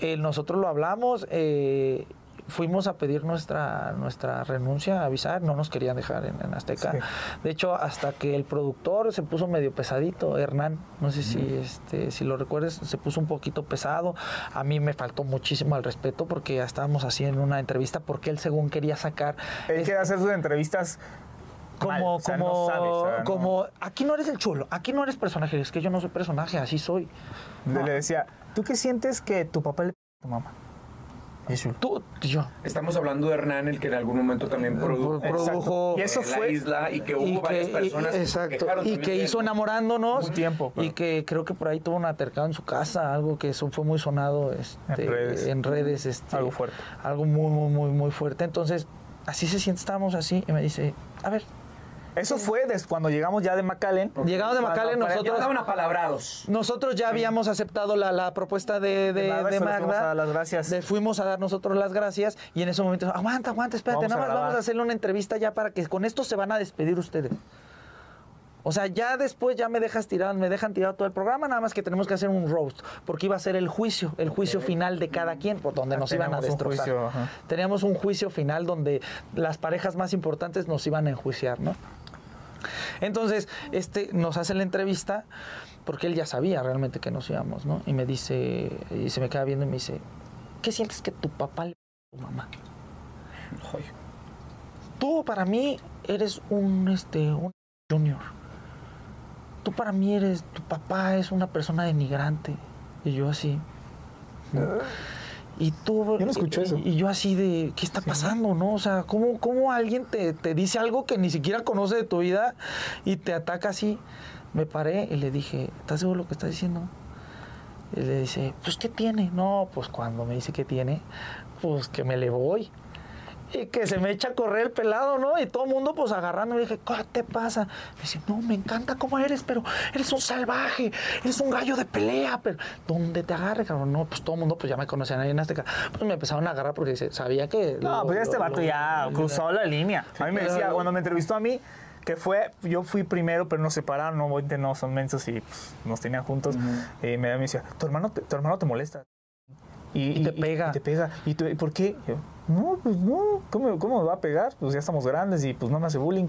S2: Eh, nosotros lo hablamos. eh, Fuimos a pedir nuestra, nuestra renuncia, a avisar, no nos querían dejar en, en Azteca.
S3: Sí.
S2: De hecho, hasta que el productor se puso medio pesadito, Hernán, no sé si, este, si lo recuerdes, se puso un poquito pesado. A mí me faltó muchísimo al respeto porque ya estábamos así en una entrevista porque él según quería sacar
S3: Él
S2: es-
S3: quiere hacer sus entrevistas
S2: como,
S3: mal, o sea, no
S2: como,
S3: sabe, o sea, no-
S2: como, aquí no eres el chulo, aquí no eres personaje, es que yo no soy personaje, así soy.
S3: Le, le decía, ¿tú qué sientes que tu papá le a tu mamá?
S2: Yo.
S1: Estamos hablando de Hernán, el que en algún momento también produ-
S2: Pro- produjo
S3: Y eso
S1: en la
S3: fue-
S1: isla y que hubo
S2: y
S1: varias
S2: que,
S1: personas
S2: y,
S1: que
S2: exacto,
S1: quejaron
S2: y que hizo enamorándonos
S3: Un tiempo, pero-
S2: y que creo que por ahí tuvo un altercado en su casa algo que eso fue muy sonado este,
S3: En redes.
S2: en redes, este,
S3: Algo fuerte.
S2: algo muy muy muy muy fuerte entonces así se siente estábamos así y me dice a ver
S3: Eso fue des- cuando llegamos ya de McAllen.
S2: llegamos de McAllen
S3: para-
S2: nosotros
S1: estaban apalabrados.
S2: nosotros ya habíamos aceptado la, la propuesta de, de,
S3: De Magda,
S2: de
S3: fuimos a dar las gracias.
S2: Le fuimos a dar nosotros las gracias y en ese momento, aguanta, aguanta, espérate,
S3: Vamos
S2: nada más vamos a hacerle una entrevista ya para que con esto se van a despedir ustedes. O sea, ya después ya me dejas tirado, me dejan tirado todo el programa, nada más que tenemos que hacer un roast, porque iba a ser el juicio, el juicio final de cada quien, por donde
S3: Ah,
S2: nos iban a
S3: un
S2: destrozar.
S3: juicio.
S2: Teníamos un juicio final donde las parejas más importantes nos iban a enjuiciar, ¿no? Entonces, este nos hace la entrevista porque él ya sabía realmente que nos íbamos, ¿no? Y me dice, y se me queda viendo y me dice, ¿qué sientes que tu papá le a tu mamá? Tú para mí eres un este un junior. Tú para mí eres, tu papá es una persona denigrante. Y yo así. ¿no? Y tú.
S3: Yo no escuché
S2: y-
S3: eso.
S2: Y yo así de, ¿qué está pasando, no? O sea, ¿cómo, cómo alguien te, te dice algo que ni siquiera conoce de tu vida y te ataca así? Me paré y le dije, ¿estás seguro de lo que estás diciendo? Y le dice, pues, ¿qué tiene? No, pues cuando me dice que tiene, pues que me le voy. Y que se me echa a correr el pelado, ¿no? Y todo el mundo pues agarrando. Le dije, ¿qué te pasa? Me dice, no, me encanta cómo eres, pero eres un salvaje, eres un gallo de pelea, pero ¿dónde te agarre, cabrón? No, pues todo el mundo pues ya me conocían ahí en Azteca. Pues me empezaron a agarrar porque sabía que...
S3: No,
S2: lo-
S3: pues ya este
S2: lo-
S3: vato
S2: lo-
S3: ya cruzó la línea. A mí me decía, cuando me entrevistó a mí, que fue, yo fui primero, pero nos separaron, no, no son mensos y pues, nos tenían juntos. Y me, decía, tu hermano te, tu hermano te molesta.
S2: Y te pega.
S3: Y te pega. ¿Y tú, ¿por qué? Yo, No, pues no, ¿cómo, ¿cómo me va a pegar? Pues ya estamos grandes y pues no me hace bullying.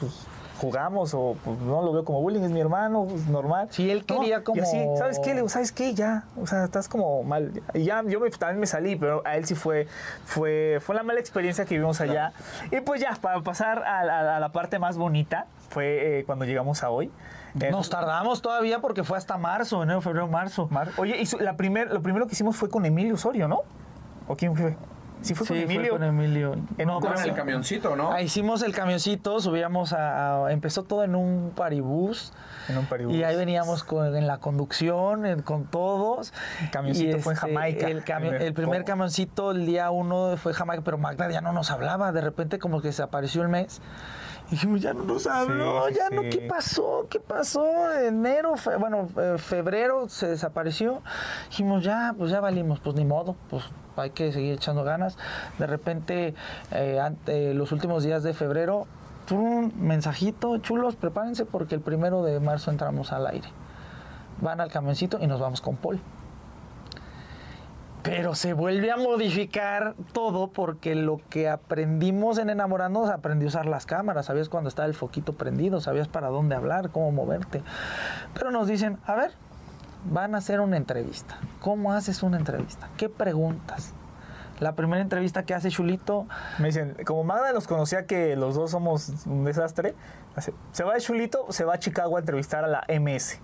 S3: Pues jugamos o pues, no lo veo como bullying, es mi hermano, es normal.
S2: Sí, él
S3: No,
S2: quería
S3: y
S2: como-
S3: así, ¿sabes qué? Le digo, ¿sabes qué? Ya, o sea, estás como mal. Y ya, yo me- también me salí, pero a él sí fue, fue, fue la mala experiencia que vivimos allá. Y pues ya, para pasar a, la- a la parte más bonita, fue eh, cuando llegamos a hoy. Eh,
S2: Nos tardamos todavía porque fue hasta marzo, enero, febrero, marzo.
S3: Mar- Oye, y su- la primer, lo primero que hicimos fue con Emilio Osorio, ¿no? ¿O quién fue? Sí, fue con
S2: Sí,
S3: Emilio.
S2: fue con Emilio.
S3: En
S2: No,
S3: un
S1: Con
S2: con
S1: el camioncito, ¿no?
S2: Ah, hicimos el camioncito, subíamos a, a- Empezó todo en un paribús.
S3: En un paribús.
S2: Y ahí veníamos con, en la conducción, en- con todos.
S3: El camioncito
S2: Y,
S3: fue en
S2: este,
S3: Jamaica.
S2: El, cami-
S3: Primer-
S2: el primer camioncito, el día uno fue Jamaica, pero Magda ya no nos hablaba. De repente, como que se apareció el mes. Dijimos, ya no nos habló,
S3: Sí,
S2: ya no. ¿qué pasó? ¿Qué pasó? Enero, fe- bueno, eh, febrero se desapareció. Dijimos, ya, pues ya valimos, pues ni modo, pues hay que seguir echando ganas. De repente, eh, ante- los últimos días de febrero, un mensajito, chulos, prepárense porque el primero de marzo entramos al aire. Van al camioncito y nos vamos con Paul. Pero se vuelve a modificar todo porque lo que aprendimos en enamorarnos, aprendí a usar las cámaras, sabías cuando estaba el foquito prendido, sabías para dónde hablar, cómo moverte. Pero nos dicen, a ver, van a hacer una entrevista. ¿Cómo haces una entrevista? ¿Qué preguntas? La primera entrevista que hace Chulito,
S3: Me dicen, como Magda nos conocía que los dos somos un desastre, se va de Chulito, se va a Chicago a entrevistar a la MS.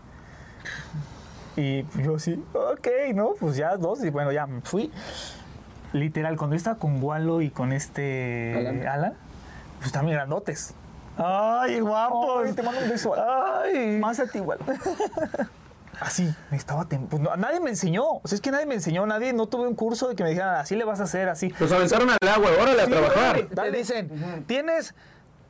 S3: Y yo sí, ok, ¿no? Pues ya dos, y bueno, ya me fui. Literal, cuando yo estaba con Walo y con este
S1: Alan.
S3: Alan, pues también grandotes.
S2: ¡ay, guapos!
S3: Ay, te mando un beso.
S2: ¡Ay!
S3: Más a ti igual. Así, me estaba pues no, nadie me enseñó. O sea, es que nadie me enseñó, nadie, no tuve un curso de que me dijeran, así le vas a hacer, así.
S1: Los avanzaron al agua, órale a trabajar.
S3: órale.
S2: Te
S3: Dale.
S2: dicen, tienes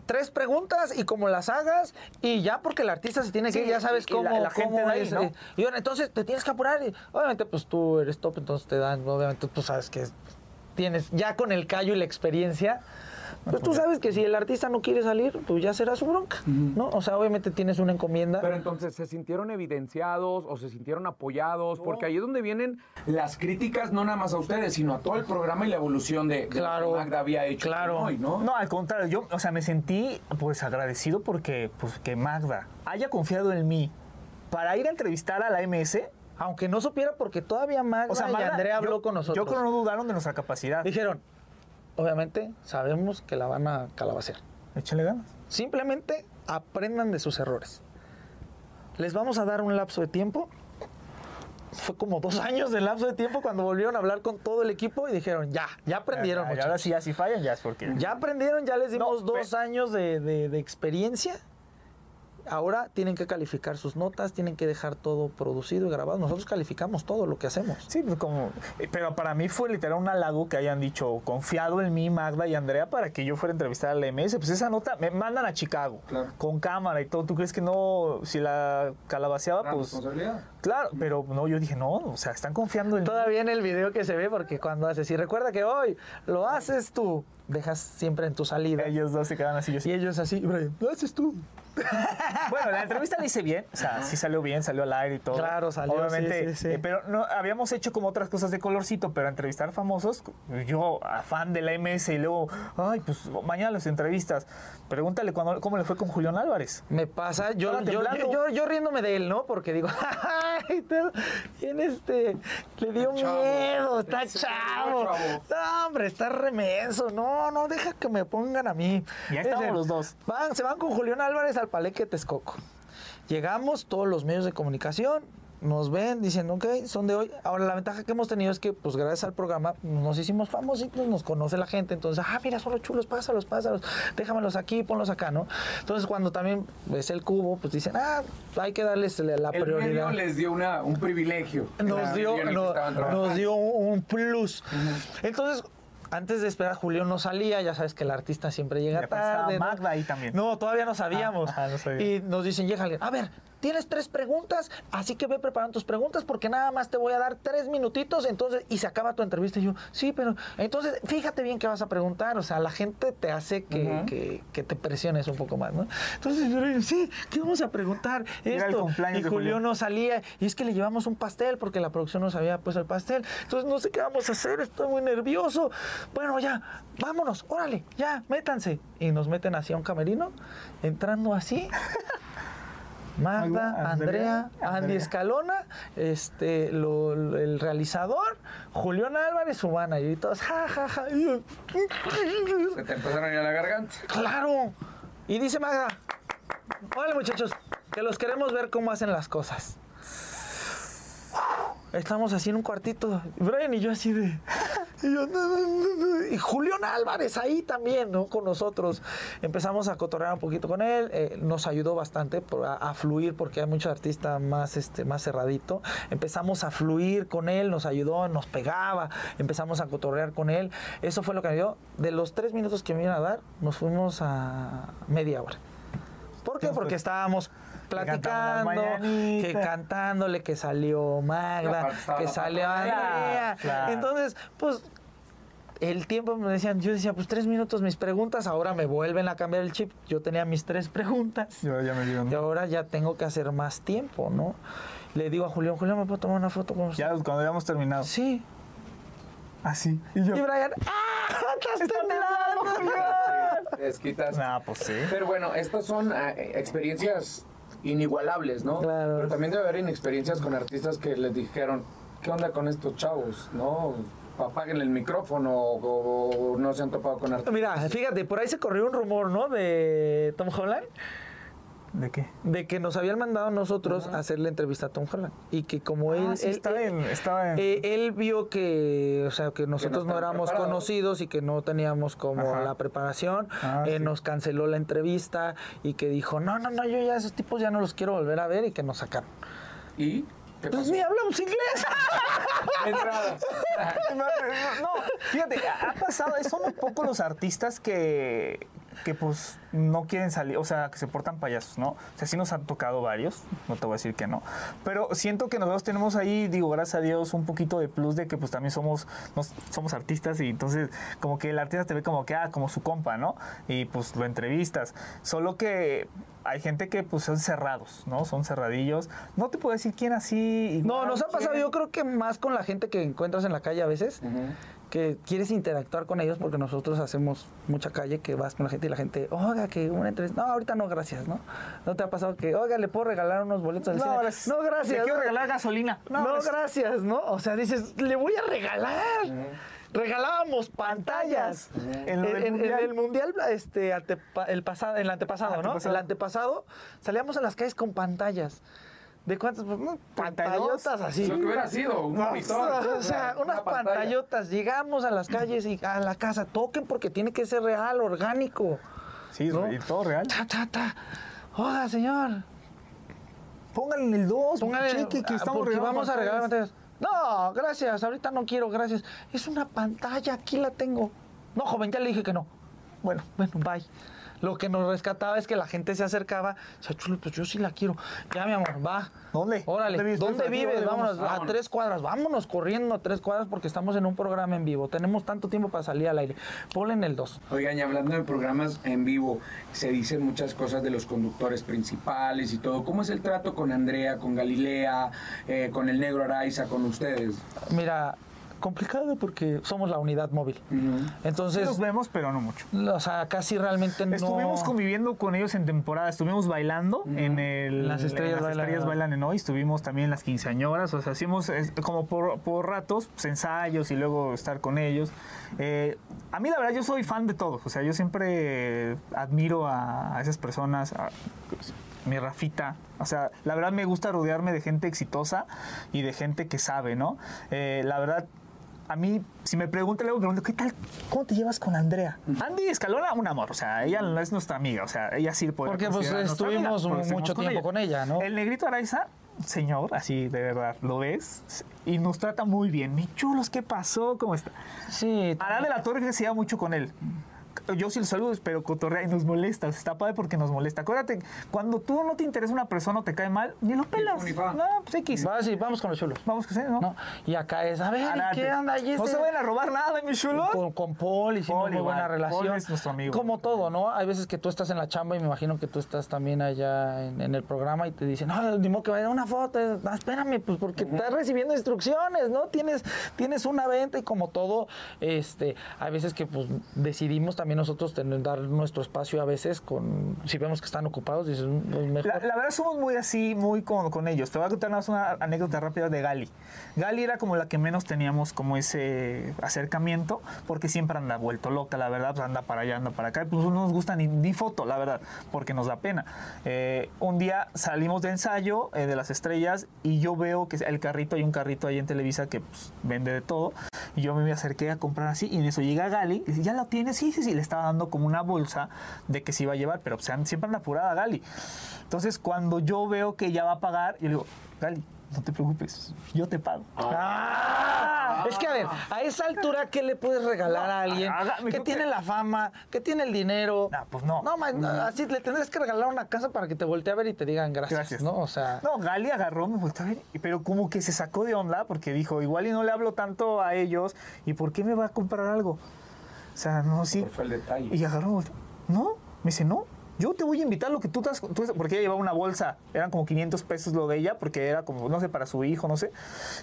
S2: tres preguntas y como las hagas y ya porque el artista se tiene que
S3: Sí,
S2: ir, ya sabes
S3: y
S2: cómo,
S3: la- la gente
S2: cómo
S3: ahí,
S2: es.
S3: ¿no?
S2: eh, Y bueno, entonces te tienes que apurar y obviamente pues tú eres top, entonces te dan, obviamente tú sabes que tienes ya con el callo y la experiencia. Pues tú sabes que si el artista no quiere salir, pues ya será su bronca, ¿no? O sea, obviamente tienes una encomienda.
S1: Pero entonces, ¿se sintieron evidenciados o se sintieron apoyados? Porque ahí es donde vienen las críticas, no nada más a ustedes, sino a todo el programa y la evolución de, de
S2: Claro,
S1: lo que Magda había hecho
S2: claro.
S1: hoy, ¿no?
S3: No, al contrario, yo, o sea, me sentí pues agradecido porque pues que Magda haya confiado en mí para ir a entrevistar a la MS.
S2: Aunque no supiera porque todavía Magda
S3: O sea,
S2: y Andrea habló
S3: yo-
S2: con nosotros.
S3: Yo creo que no dudaron de nuestra capacidad.
S2: Dijeron, obviamente sabemos que la van a calabacear.
S3: Échale ganas.
S2: Simplemente aprendan de sus errores. Les vamos a dar un lapso de tiempo. Fue como dos años de lapso de tiempo cuando volvieron a hablar con todo el equipo y dijeron, ya, ya aprendieron.
S3: Y ahora
S2: muchachos.
S3: sí, ya si fallan, ya es porque.
S2: Ya aprendieron, ya les dimos
S3: No,
S2: dos años de, de- de experiencia. Ahora tienen que calificar sus notas, tienen que dejar todo producido y grabado. Nosotros calificamos todo lo que hacemos.
S3: Sí, pues como. eh, Pero para mí fue literal un halago que hayan dicho, confiado en mí, Magda y Andrea, para que yo fuera a entrevistar a la MS. Pues esa nota me mandan a Chicago,
S1: Claro.
S3: con cámara y todo. ¿Tú crees que no, si la calabaceaba,
S1: Gran
S3: pues. Claro, pero no, yo dije, no, o sea, están confiando en mí.
S2: Todavía en el video que se ve, porque cuando haces, y recuerda que hoy lo haces tú, dejas siempre en tu salida.
S3: Ellos dos se quedan así. Yo sí.
S2: Y ellos así, Brian, lo haces tú.
S3: Bueno, la entrevista la hice bien, o sea, sí salió bien, salió al aire y todo.
S2: Claro, salió,
S3: Obviamente,
S2: sí, sí, sí.
S3: eh, pero no, habíamos hecho como otras cosas de colorcito, pero entrevistar famosos, yo, fan de la MS, y luego, ay, pues mañana las entrevistas. Pregúntale cuando, cómo le fue con Julián Álvarez.
S2: Me pasa, yo, yo, yo, yo riéndome de él, ¿no? Porque digo, ay, tiene este, le dio
S1: Chavo.
S2: miedo, está chavo.
S1: chavo.
S2: No, hombre, está remenso. No, no, deja que me pongan a mí.
S3: Ya estábamos
S2: Dicen,
S3: los dos.
S2: Van, se van con Julián Álvarez al Paleque Texcoco. Llegamos, todos los medios de comunicación, nos ven, dicen, ok, son de hoy. Ahora, la ventaja que hemos tenido es que, pues, gracias al programa, nos hicimos famositos, nos conoce la gente. Entonces, ah, mira, son los chulos, pásalos, pásalos, déjamelos aquí, ponlos acá, ¿no? Entonces, cuando también ves el cubo, pues dicen, ah, hay que darles la la
S1: El
S2: prioridad.
S1: medio les dio una, un privilegio.
S2: Nos dio, no- nos dio un, un plus. Entonces, antes de esperar, Julio no salía, ya sabes que el artista siempre llega tarde. ¿no?
S3: Magda ahí también.
S2: No, todavía no sabíamos.
S3: Ah, ajá, no sabía.
S2: Y nos dicen, llega alguien, a ver, tienes tres preguntas, así que ve preparando tus preguntas porque nada más te voy a dar tres minutitos, entonces, y se acaba tu entrevista. Y yo, sí, pero entonces fíjate bien qué vas a preguntar. O sea, la gente te hace que, que- que te presiones un poco más, ¿no? Entonces yo le digo, sí, ¿qué vamos a preguntar? Esto. Y Julio no salía, y es que le llevamos un pastel porque la producción nos había puesto el pastel. Entonces no sé qué vamos a hacer, estoy muy nervioso. Bueno, ya, vámonos, órale, ya, métanse. Y nos meten hacia un camerino, entrando así. Magda, Andrea,
S3: Andrea,
S2: Andy
S3: Andrea.
S2: Escalona, este, lo- lo- el realizador, Julián Álvarez, su manager, y todos, ja, ja, ja.
S1: Se te empezaron a ir a la garganta.
S2: Claro. Y dice Magda, hola muchachos, que los queremos ver cómo hacen las cosas. Estamos así en un cuartito, Brian y yo así de... Y, yo, "No, no, no, no". Y Julián Álvarez ahí también, ¿no? Con nosotros. Empezamos a cotorrear un poquito con él, eh, nos ayudó bastante por- a, a fluir porque hay muchos artistas más, este, más cerradito. Empezamos a fluir con él, nos ayudó, nos pegaba, empezamos a cotorrear con él. Eso fue lo que me dio. De los tres minutos que me iban a dar, nos fuimos a media hora. ¿Por qué? Porque estábamos platicando, que cantándole, que salió
S1: Y
S2: Magda, que salió. Andrea.
S3: Claro.
S2: Entonces, pues el tiempo me decían, yo decía, pues tres minutos mis preguntas, ahora me vuelven a cambiar el chip. Yo tenía mis tres preguntas.
S3: Yo ya me.
S2: Y ahora ya tengo que hacer más tiempo, ¿no? Le digo a Julián, Julián, ¿me puedo tomar una foto con usted?
S3: Ya cuando habíamos terminado.
S2: Sí.
S3: Así. Y
S2: Y
S3: yo.
S2: Brian, ¡ah! ¡Estás temblando, Julián!
S1: Sí, desquitas.
S3: Nah, pues sí.
S1: Pero bueno, estas son eh, experiencias inigualables, ¿no?
S2: Claro.
S1: Pero también debe haber inexperiencias con artistas que les dijeron, ¿qué onda con estos chavos? ¿No? Apaguen el micrófono o, o no se han topado con artistas.
S2: Mira, fíjate, por ahí se corrió un rumor, ¿no? De Tom Holland.
S3: ¿De qué?
S2: de que nos habían mandado a nosotros a hacer la entrevista a Tom Holland y que como él,
S3: Ah, sí,
S2: él,
S3: estaba
S2: él-
S3: en- estaba en-
S2: eh, él vio que o sea que nosotros no éramos
S1: preparados.
S2: conocidos y que no teníamos como
S3: Ajá.
S2: la preparación
S3: Ah,
S2: eh,
S3: sí.
S2: nos canceló la entrevista y que dijo no no no yo ya esos tipos ya no los quiero volver a ver y que nos sacaron
S1: ¿Y
S2: pues ni hablamos inglés
S1: entrada.
S3: No, fíjate, ha ha pasado, son muy pocos los artistas que, que pues no quieren salir, o sea, que se portan payasos, ¿no? O sea, sí nos han tocado varios, no te voy a decir que no, pero siento que nosotros tenemos ahí, digo, gracias a Dios, un poquito de plus de que pues también somos, nos- somos artistas y entonces como que el artista te ve como que, ah, como su compa, ¿no? Y pues lo entrevistas, solo que hay gente que pues son cerrados, ¿no? Son cerradillos, no te puedo decir quién así.
S2: no nos ha pasado
S3: quién.
S2: yo creo que más con la gente que encuentras en la calle a veces
S1: Ujú.
S2: Que quieres interactuar con ellos porque nosotros hacemos mucha calle que vas con la gente y la gente, oiga, que una entrevista. No, ahorita no, gracias, ¿no? ¿No te ha pasado que, oiga, le puedo regalar unos boletos
S3: No.
S2: No, gracias.
S3: Le quiero regalar gasolina.
S2: No,
S3: gracias.
S2: gracias, ¿no? O sea, dices, le voy a regalar. Regalábamos pantallas.
S3: En
S2: En, en el mundial, este, antepa- el pasado, el antepasado, ¿no?
S3: Antepasado.
S2: El antepasado, salíamos a las calles con pantallas. ¿De cuántas? Pues, no,
S3: 32.
S2: pantallotas así.
S1: Lo que hubiera sido, un monitor.
S2: O sea, unas
S1: una
S2: pantallotas. Llegamos a las calles y a la casa. Toquen porque tiene que ser real, orgánico.
S3: Sí,
S2: ¿no?
S3: y todo real.
S2: Ta, ta, ta. Oiga, señor.
S3: Póngale en el 2,
S2: Póngale,
S3: cheque que
S2: ah,
S3: estamos
S2: porque
S3: regalando
S2: vamos a regalar
S3: pantallas.
S2: pantallas. No, gracias, ahorita no quiero, gracias. Es una pantalla, aquí la tengo. No, joven, ya le dije que no. Bueno, bueno, bye. Lo que nos rescataba es que la gente se acercaba. Decía, chulo, pues yo sí la quiero. Ya, mi amor, va.
S3: ¿Dónde?
S2: Órale,
S3: ¿Dónde vives?
S2: ¿dónde
S3: Aquí,
S2: vives?
S3: ¿dónde
S2: Vámonos, a tres cuadras. Vámonos corriendo a tres cuadras porque estamos en un programa en vivo. Tenemos tanto tiempo para salir al aire. Ponle en el 2.
S1: Oigan, y hablando de programas en vivo, se dicen muchas cosas de los conductores principales y todo. ¿Cómo es el trato con Andrea, con Galilea, eh, con el negro Araiza, con ustedes?
S2: Mira, complicado porque somos la unidad móvil. Entonces,
S3: los vemos, pero no mucho.
S2: o sea, casi realmente no...
S3: Estuvimos conviviendo con ellos en temporada, estuvimos bailando en el
S2: Las estrellas
S3: en las
S2: bailan
S3: estrellas
S2: en hoy.
S3: bailan en hoy, estuvimos también en las quinceañoras, o sea, hacíamos como por, por ratos pues, ensayos y luego estar con ellos. Eh, a mí la verdad yo soy fan de todos, o sea, yo siempre admiro a, a esas personas, a- mi Rafita, o sea, la verdad me gusta rodearme de gente exitosa y de gente que sabe, ¿no? Eh, la verdad a mí, si me preguntan, luego me pregunto, ¿qué tal? ¿Cómo te llevas con Andrea? Andy Escalona, un amor, o sea, ella no es nuestra amiga, o sea, ella sí puede
S2: Porque, pues, estuvimos mucho tiempo con ella, ¿no?
S3: El negrito Araiza, señor, así de verdad, lo ves y nos trata muy bien. Mi chulos, ¿qué pasó? ¿Cómo está?
S2: Sí,
S3: Arad de la Torre que se lleva mucho con él. Yo sí los saludo, pero cotorrea y nos molesta. Está padre porque nos molesta. Acuérdate, cuando tú no te interesa una persona o te cae mal, ni lo pelas. No, pues X.
S2: Va, sí, vamos con los chulos.
S3: Vamos que sé, ¿no?
S2: ¿no? Y acá es, a ver, ¿y
S3: Arate.
S2: ¿qué onda? ¿Y
S3: No
S2: este-
S3: se vayan a robar nada, mi chulo.
S2: Con, con Paul hicimos muy buena relación.
S3: Paul es nuestro amigo.
S2: Como todo, ¿no? Hay veces que tú estás en la chamba y me imagino que tú estás también allá en, en el programa y te dicen, no, ni modo que vaya una foto. Ah, espérame, pues porque estás recibiendo instrucciones, ¿no? Tienes, tienes una venta y como todo, este, hay veces que pues decidimos también nosotros tener, dar nuestro espacio a veces con, si vemos que están ocupados, dices, "Mm, mejor.
S3: La, la verdad somos muy así, muy con, con ellos. Te voy a contar más una anécdota rápida de Gali. Gali era como la que menos teníamos como ese acercamiento, porque siempre anda vuelto loca, la verdad, pues anda para allá, anda para acá. y Pues no nos gusta ni, ni foto, la verdad, porque nos da pena. Eh, un día salimos de ensayo eh, de las estrellas y yo veo que el carrito, hay un carrito ahí en Televisa que pues, vende de todo. Y yo me acerqué a comprar así y en eso llega Gali y dice, ¿ya lo tienes? Sí, sí, sí. Estaba dando como una bolsa de que se iba a llevar, pero pues, siempre anda apurada Gali. Entonces, cuando yo veo que ya va a pagar, yo le digo, Gali, no te preocupes, yo te pago.
S2: Ah, es que a ver, a esa altura, ¿qué le puedes regalar a alguien que tiene la fama, que tiene el dinero?
S3: No, pues no.
S2: No, man, así le tendrías que regalar una casa para que te voltee a ver y te digan gracias,
S3: Gracias.
S2: ¿no? O sea,
S3: No, Gali agarró, me volteó a ver, pero como que se sacó de onda porque dijo, igual y no le hablo tanto a ellos, ¿y por qué me va a comprar algo? O sea, no, sí.
S1: Fue el detalle.
S3: Y agarró, no, me dice, no, yo te voy a invitar lo que tú estás, porque ella llevaba una bolsa, eran como 500 pesos lo de ella, porque era como, no sé, para su hijo, no sé,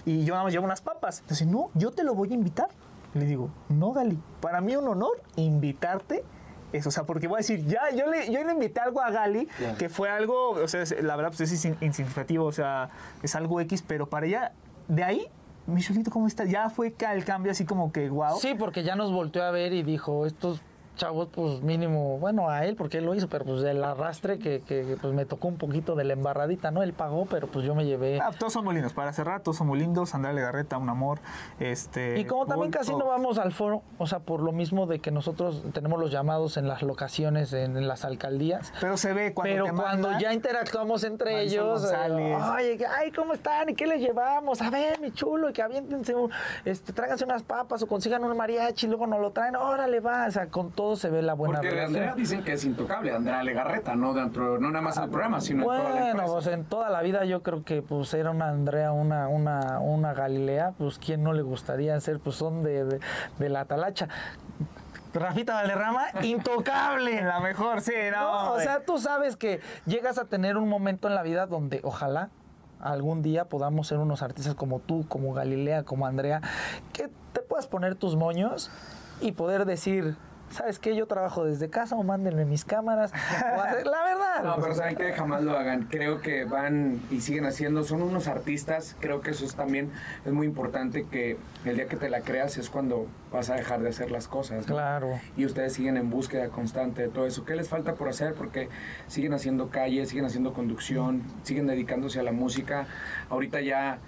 S3: y yo nada más llevo unas papas. Entonces, no, yo te lo voy a invitar. Le digo, no, Gali, para mí un honor invitarte. Eso, o sea, porque voy a decir, ya, yo le, yo le invité algo a Gali, que fue algo, o sea, la verdad, pues es insignificativo, o sea, es algo X, pero para ella, de ahí, mi chulito, ¿cómo está? Ya fue el cambio así como que, wow.
S2: sí, porque ya nos volteó a ver y dijo, estos chavos, pues mínimo, bueno, a él, porque él lo hizo, pero pues el arrastre que, que, pues me tocó un poquito de la embarradita, ¿no? Él pagó, pero pues yo me llevé.
S3: Ah, todos son muy lindos. Para cerrar, todos son muy lindos. Andrea Legarreta, un amor. Este,
S2: Y como también casi no vamos al foro, o sea, por lo mismo de que nosotros tenemos los llamados en las locaciones, en, en las alcaldías,
S3: Pero se ve cuando
S2: Pero
S3: te
S2: cuando
S3: mandan,
S2: ya interactuamos entre
S3: Marisol
S2: ellos, eh, oye, ay, ¿cómo están? ¿Y qué les llevamos? A ver, mi chulo, y que aviéntense, este, tráiganse unas papas o consigan un mariachi y luego nos lo traen, órale, va. O sea, con todo se ve la buena
S1: Porque de. Andrea dicen que es intocable, Andrea Legarreta, no dentro, no nada más en el programa, sino en toda la
S2: Bueno,
S1: empresa.
S2: pues en toda la vida yo creo que pues era una Andrea, una, una, una Galilea, pues quién no le gustaría ser, pues son de, de, de la talacha. Rafita Valderrama, intocable.
S3: La mejor, sí, no.
S2: No, o sea, tú sabes que llegas a tener un momento en la vida donde ojalá algún día podamos ser unos artistas como tú, como Galilea, como Andrea, que te puedas poner tus moños y poder decir, ¿sabes qué? Yo trabajo desde casa o mándenme mis cámaras. o la verdad.
S1: No, pero saben que jamás lo hagan. Creo que van y siguen haciendo. Son unos artistas. Creo que eso es también es muy importante que el día que te la creas es cuando vas a dejar de hacer las cosas. ¿no?
S2: Claro.
S1: Y ustedes siguen en búsqueda constante de todo eso. ¿Qué les falta por hacer? Porque siguen haciendo calle, siguen haciendo conducción, siguen dedicándose a la música. Ahorita ya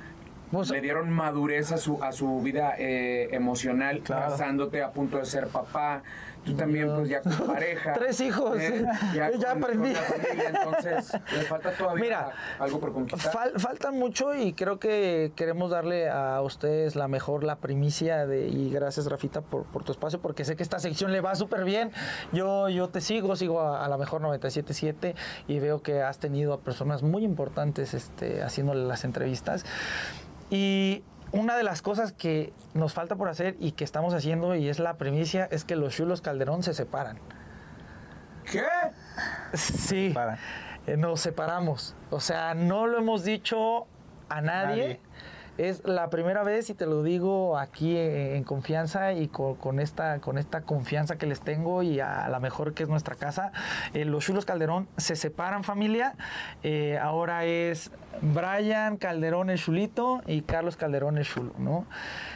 S2: Pues-
S1: le dieron madurez a su, a su vida eh, emocional,
S3: Claro.
S1: casándote a punto de ser papá. Tú también, pues ya con pareja.
S2: Tres hijos. Ya aprendí.
S1: la familia, entonces, le falta todavía
S2: Mira,
S1: algo por conquistar.
S2: Fal- falta mucho y creo que queremos darle a ustedes la mejor, la primicia de, y gracias Rafita por, por tu espacio porque sé que esta sección le va súper bien. Yo, yo te sigo, sigo a, a la mejor 977 y veo que has tenido a personas muy importantes este, haciéndole las entrevistas. Y una de las cosas que nos falta por hacer y que estamos haciendo y es la primicia es que los chulos Calderón se separan.
S1: ¿Qué?
S2: Sí.
S3: Para.
S2: Eh, nos separamos. O sea, no lo hemos dicho a nadie.
S3: Nadie.
S2: Es la primera vez y te lo digo aquí en, en confianza y con, con esta, con esta confianza que les tengo y a la mejor que es nuestra casa. Eh, los Chulos Calderón se separan familia. Eh, ahora es Brian Calderón el Chulito y Carlos Calderón el Chulo, ¿no?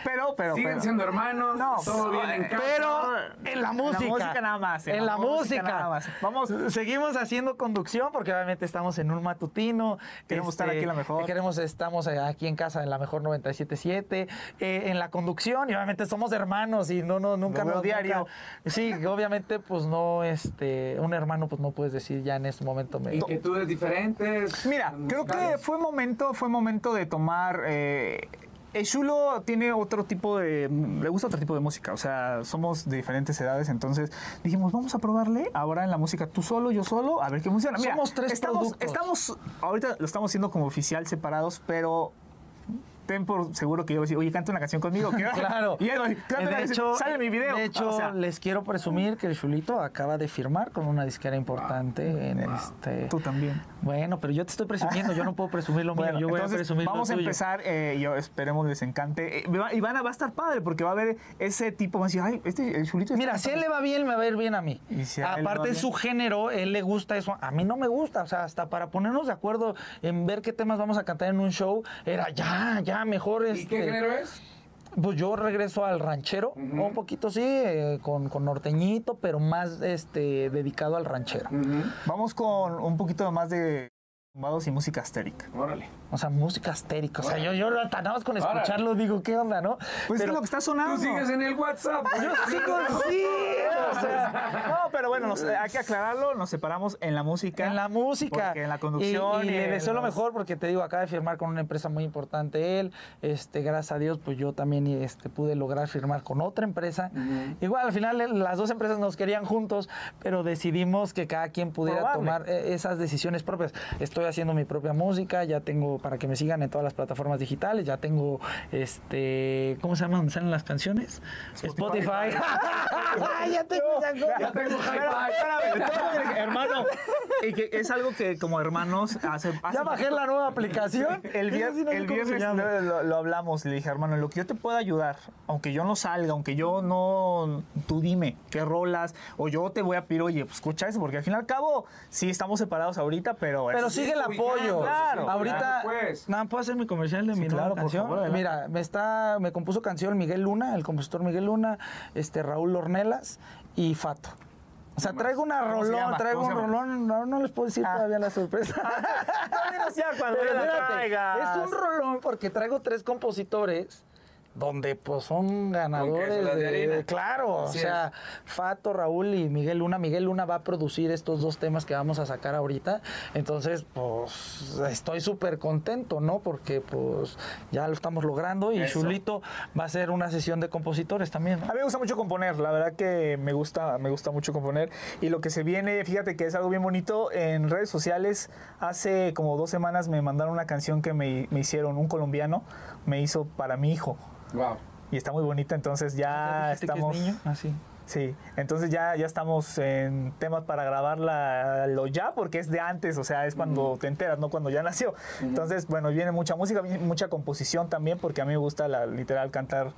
S3: Pero, pero,
S1: Siguen
S3: pero.
S1: siendo hermanos,
S3: No,
S1: todo bien en casa.
S2: Pero en la
S3: En
S2: música.
S3: la música nada más.
S2: En, la, música.
S3: nada más. Vamos.
S2: Seguimos haciendo conducción porque obviamente estamos en un matutino. este,
S3: Queremos estar aquí en la mejor.
S2: Queremos, estamos eh, aquí en casa en la mejor 977. eh, en la conducción y obviamente somos hermanos y no, no, nunca
S3: Lo veo
S2: nos-
S3: diario.
S2: nunca- sí, obviamente pues no, este, un hermano pues no puedes decir ya en este momento me...
S1: Inquietudes diferentes.
S3: Mira, creo que fue momento, fue momento de tomar eh, El Chulo tiene otro tipo de. Le gusta otro tipo de música. O sea, somos de diferentes edades. Entonces dijimos, vamos a probarle ahora en la música tú solo, yo solo, a ver qué funciona. Mira,
S2: Somos tres
S3: estamos,
S2: productos.
S3: estamos. Ahorita lo estamos haciendo como oficial separados, pero. Ten por seguro que yo voy a decir, oye, canta una canción conmigo. ¿qué?
S2: Claro.
S3: Y él a decir, "Canta una
S2: de
S3: canción".
S2: hecho,
S3: sale mi video.
S2: De hecho,
S3: O sea,
S2: les quiero presumir que el Chulito acaba de firmar con una disquera importante en este.
S3: tú también.
S2: Bueno, pero yo te estoy presumiendo, yo no puedo presumir lo mío,
S3: Bueno,
S2: yo voy
S3: entonces,
S2: a presumir lo
S3: vamos a
S2: tuyo.
S3: empezar, eh, yo esperemos les encante. Eh, va- y van a, va a estar padre porque va a haber ese tipo, va a decir, ay, este, el chulito.
S2: Mira, si a él le va bien, me va a ir bien a mí.
S3: Y si a
S2: Aparte, su género, él le gusta eso. A mí no me gusta. O sea, hasta para ponernos de acuerdo en ver qué temas vamos a cantar en un show, era ya, ya, mejor.
S1: ¿Y qué
S2: este,
S1: género es?
S2: Pues yo regreso al ranchero, un poquito sí, eh, con, con norteñito, pero más este dedicado al ranchero.
S3: Vamos con un poquito más de tumbados y música astérica.
S1: Órale.
S2: O sea, música astérica. O sea, yo, yo hasta nada más con escucharlo digo, ¿qué onda, no?
S3: Pues
S2: Pero-
S3: es lo que está sonando.
S1: Tú sigues en el WhatsApp.
S2: Yo sigo así,
S3: O sea, no, pero bueno, nos- hay que aclararlo, nos separamos en la música.
S2: En la música.
S3: Porque en la conducción.
S2: Y, y le
S3: en
S2: deseo lo mejor porque te digo, acaba de firmar con una empresa muy importante él. Este, gracias a Dios, pues yo también este, pude lograr firmar con otra empresa. Igual al final las dos empresas nos querían juntos, pero decidimos que cada quien pudiera
S3: Probable.
S2: tomar eh, esas decisiones propias. Estoy haciendo mi propia música, ya tengo para que me sigan en todas las plataformas digitales, ya tengo este, ¿cómo se llama? ¿Dónde salen las canciones? Spotify. ya tengo.
S1: Ya tengo
S3: espérame, hermano, y que es algo que como hermanos hace, hace
S2: Ya bajé la nueva aplicación.
S3: El, vier-
S2: sí no
S3: el viernes lo, lo- hablamos, le dije, hermano, en lo que yo te pueda ayudar, aunque yo no salga, aunque yo no, tú dime qué rolas, o yo te voy a pedir, oye, pues escucha eso, porque al fin y al cabo, sí estamos separados ahorita, pero...
S2: Pero
S3: es-
S2: sigue el apoyo.
S3: claro,
S2: Ahorita,
S1: pues.
S2: nada, ¿puedo hacer mi comercial de
S3: Sí,
S2: mi
S3: claro,
S2: nueva
S3: por
S2: canción?
S3: favor.
S2: Mira, me está, me compuso canción Miguel Luna, el compositor Miguel Luna, este Raúl Ornelas y Fato. O sea, traigo una
S3: ¿Cómo se
S2: rolón,
S3: llama?
S2: traigo
S3: ¿Cómo
S2: un rolón, no, no les puedo decir
S3: Ah.
S2: todavía la sorpresa.
S3: Todavía no sea cuando
S2: Pero
S3: la traigas.
S2: es un rolón porque traigo tres compositores donde pues son ganadores
S1: de
S2: de,
S1: harina.
S2: claro,
S1: Así
S2: o sea, Fato, Raúl y Miguel Luna. Miguel Luna va a producir estos dos temas que vamos a sacar ahorita. Entonces, pues estoy súper contento, ¿no? Porque pues ya lo estamos logrando y
S1: Eso.
S2: Chulito va a ser una sesión de compositores también, ¿no?
S3: A mí me gusta mucho componer, la verdad que me gusta, me gusta mucho componer. Y lo que se viene, fíjate que es algo bien bonito. En redes sociales, hace como dos semanas me mandaron una canción que me, me hicieron, un colombiano, me hizo para mi hijo.
S1: Wow.
S3: Y está muy bonita, entonces ya
S2: Dijiste que es
S3: estamos...
S2: niño, así.
S3: Sí, entonces ya, ya estamos en temas para grabarla lo ya, porque es de antes, o sea, es cuando te enteras, no cuando ya nació. Entonces, bueno, viene mucha música, viene mucha composición también, porque a mí me gusta la, literal cantar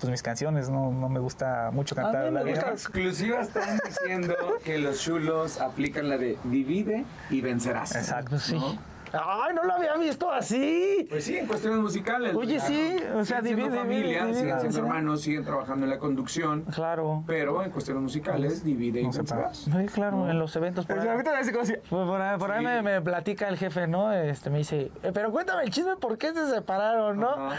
S3: pues, mis canciones, no, no me gusta mucho cantar
S2: mí me
S3: la
S2: gusta-
S1: exclusiva están diciendo que los chulos aplican la de divide y vencerás.
S3: Exacto.
S2: Pues sí.
S1: ¿No?
S2: Ay, no lo había visto así.
S1: Pues sí, en cuestiones musicales.
S2: Oye,
S1: claro.
S2: sí, o sea,
S1: Siguen siendo
S2: divide,
S1: familia,
S2: divide,
S1: siguen siendo hermanos, siguen trabajando en la conducción,
S2: Claro.
S1: pero en cuestiones musicales divide y
S3: No se
S1: vencerás.
S2: Sí, claro, en los eventos. Por ahí, por ahí, por ahí
S1: Sí.
S2: me, me platica el jefe, ¿no? Este, me dice, "Eh, pero cuéntame el chisme, ¿por qué se separaron, no?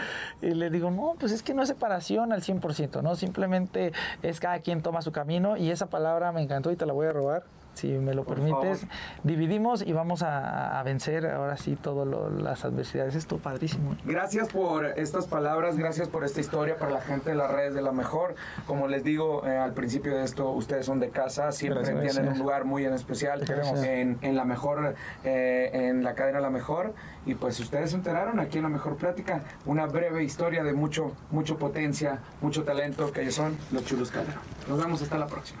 S2: Y le digo, no, pues es que no es separación al 100%, ¿no? Simplemente es cada quien toma su camino y esa palabra me encantó y te la voy a robar. Si me lo
S1: Por
S2: permites,
S1: favor.
S2: dividimos y vamos a, a vencer ahora sí todas las adversidades. Esto padrísimo.
S1: Gracias por estas palabras, gracias por esta historia para la gente de las redes de la mejor. Como les digo eh, al principio de esto, ustedes son de casa, siempre
S3: Gracias,
S1: tienen
S2: gracias.
S1: un lugar muy en especial en la mejor, eh, en la cadena La Mejor. Y pues ustedes se enteraron aquí en La Mejor Plática, una breve historia de mucho, mucho potencia, mucho talento, que ellos son los chulos Calderón. Nos vemos hasta la próxima.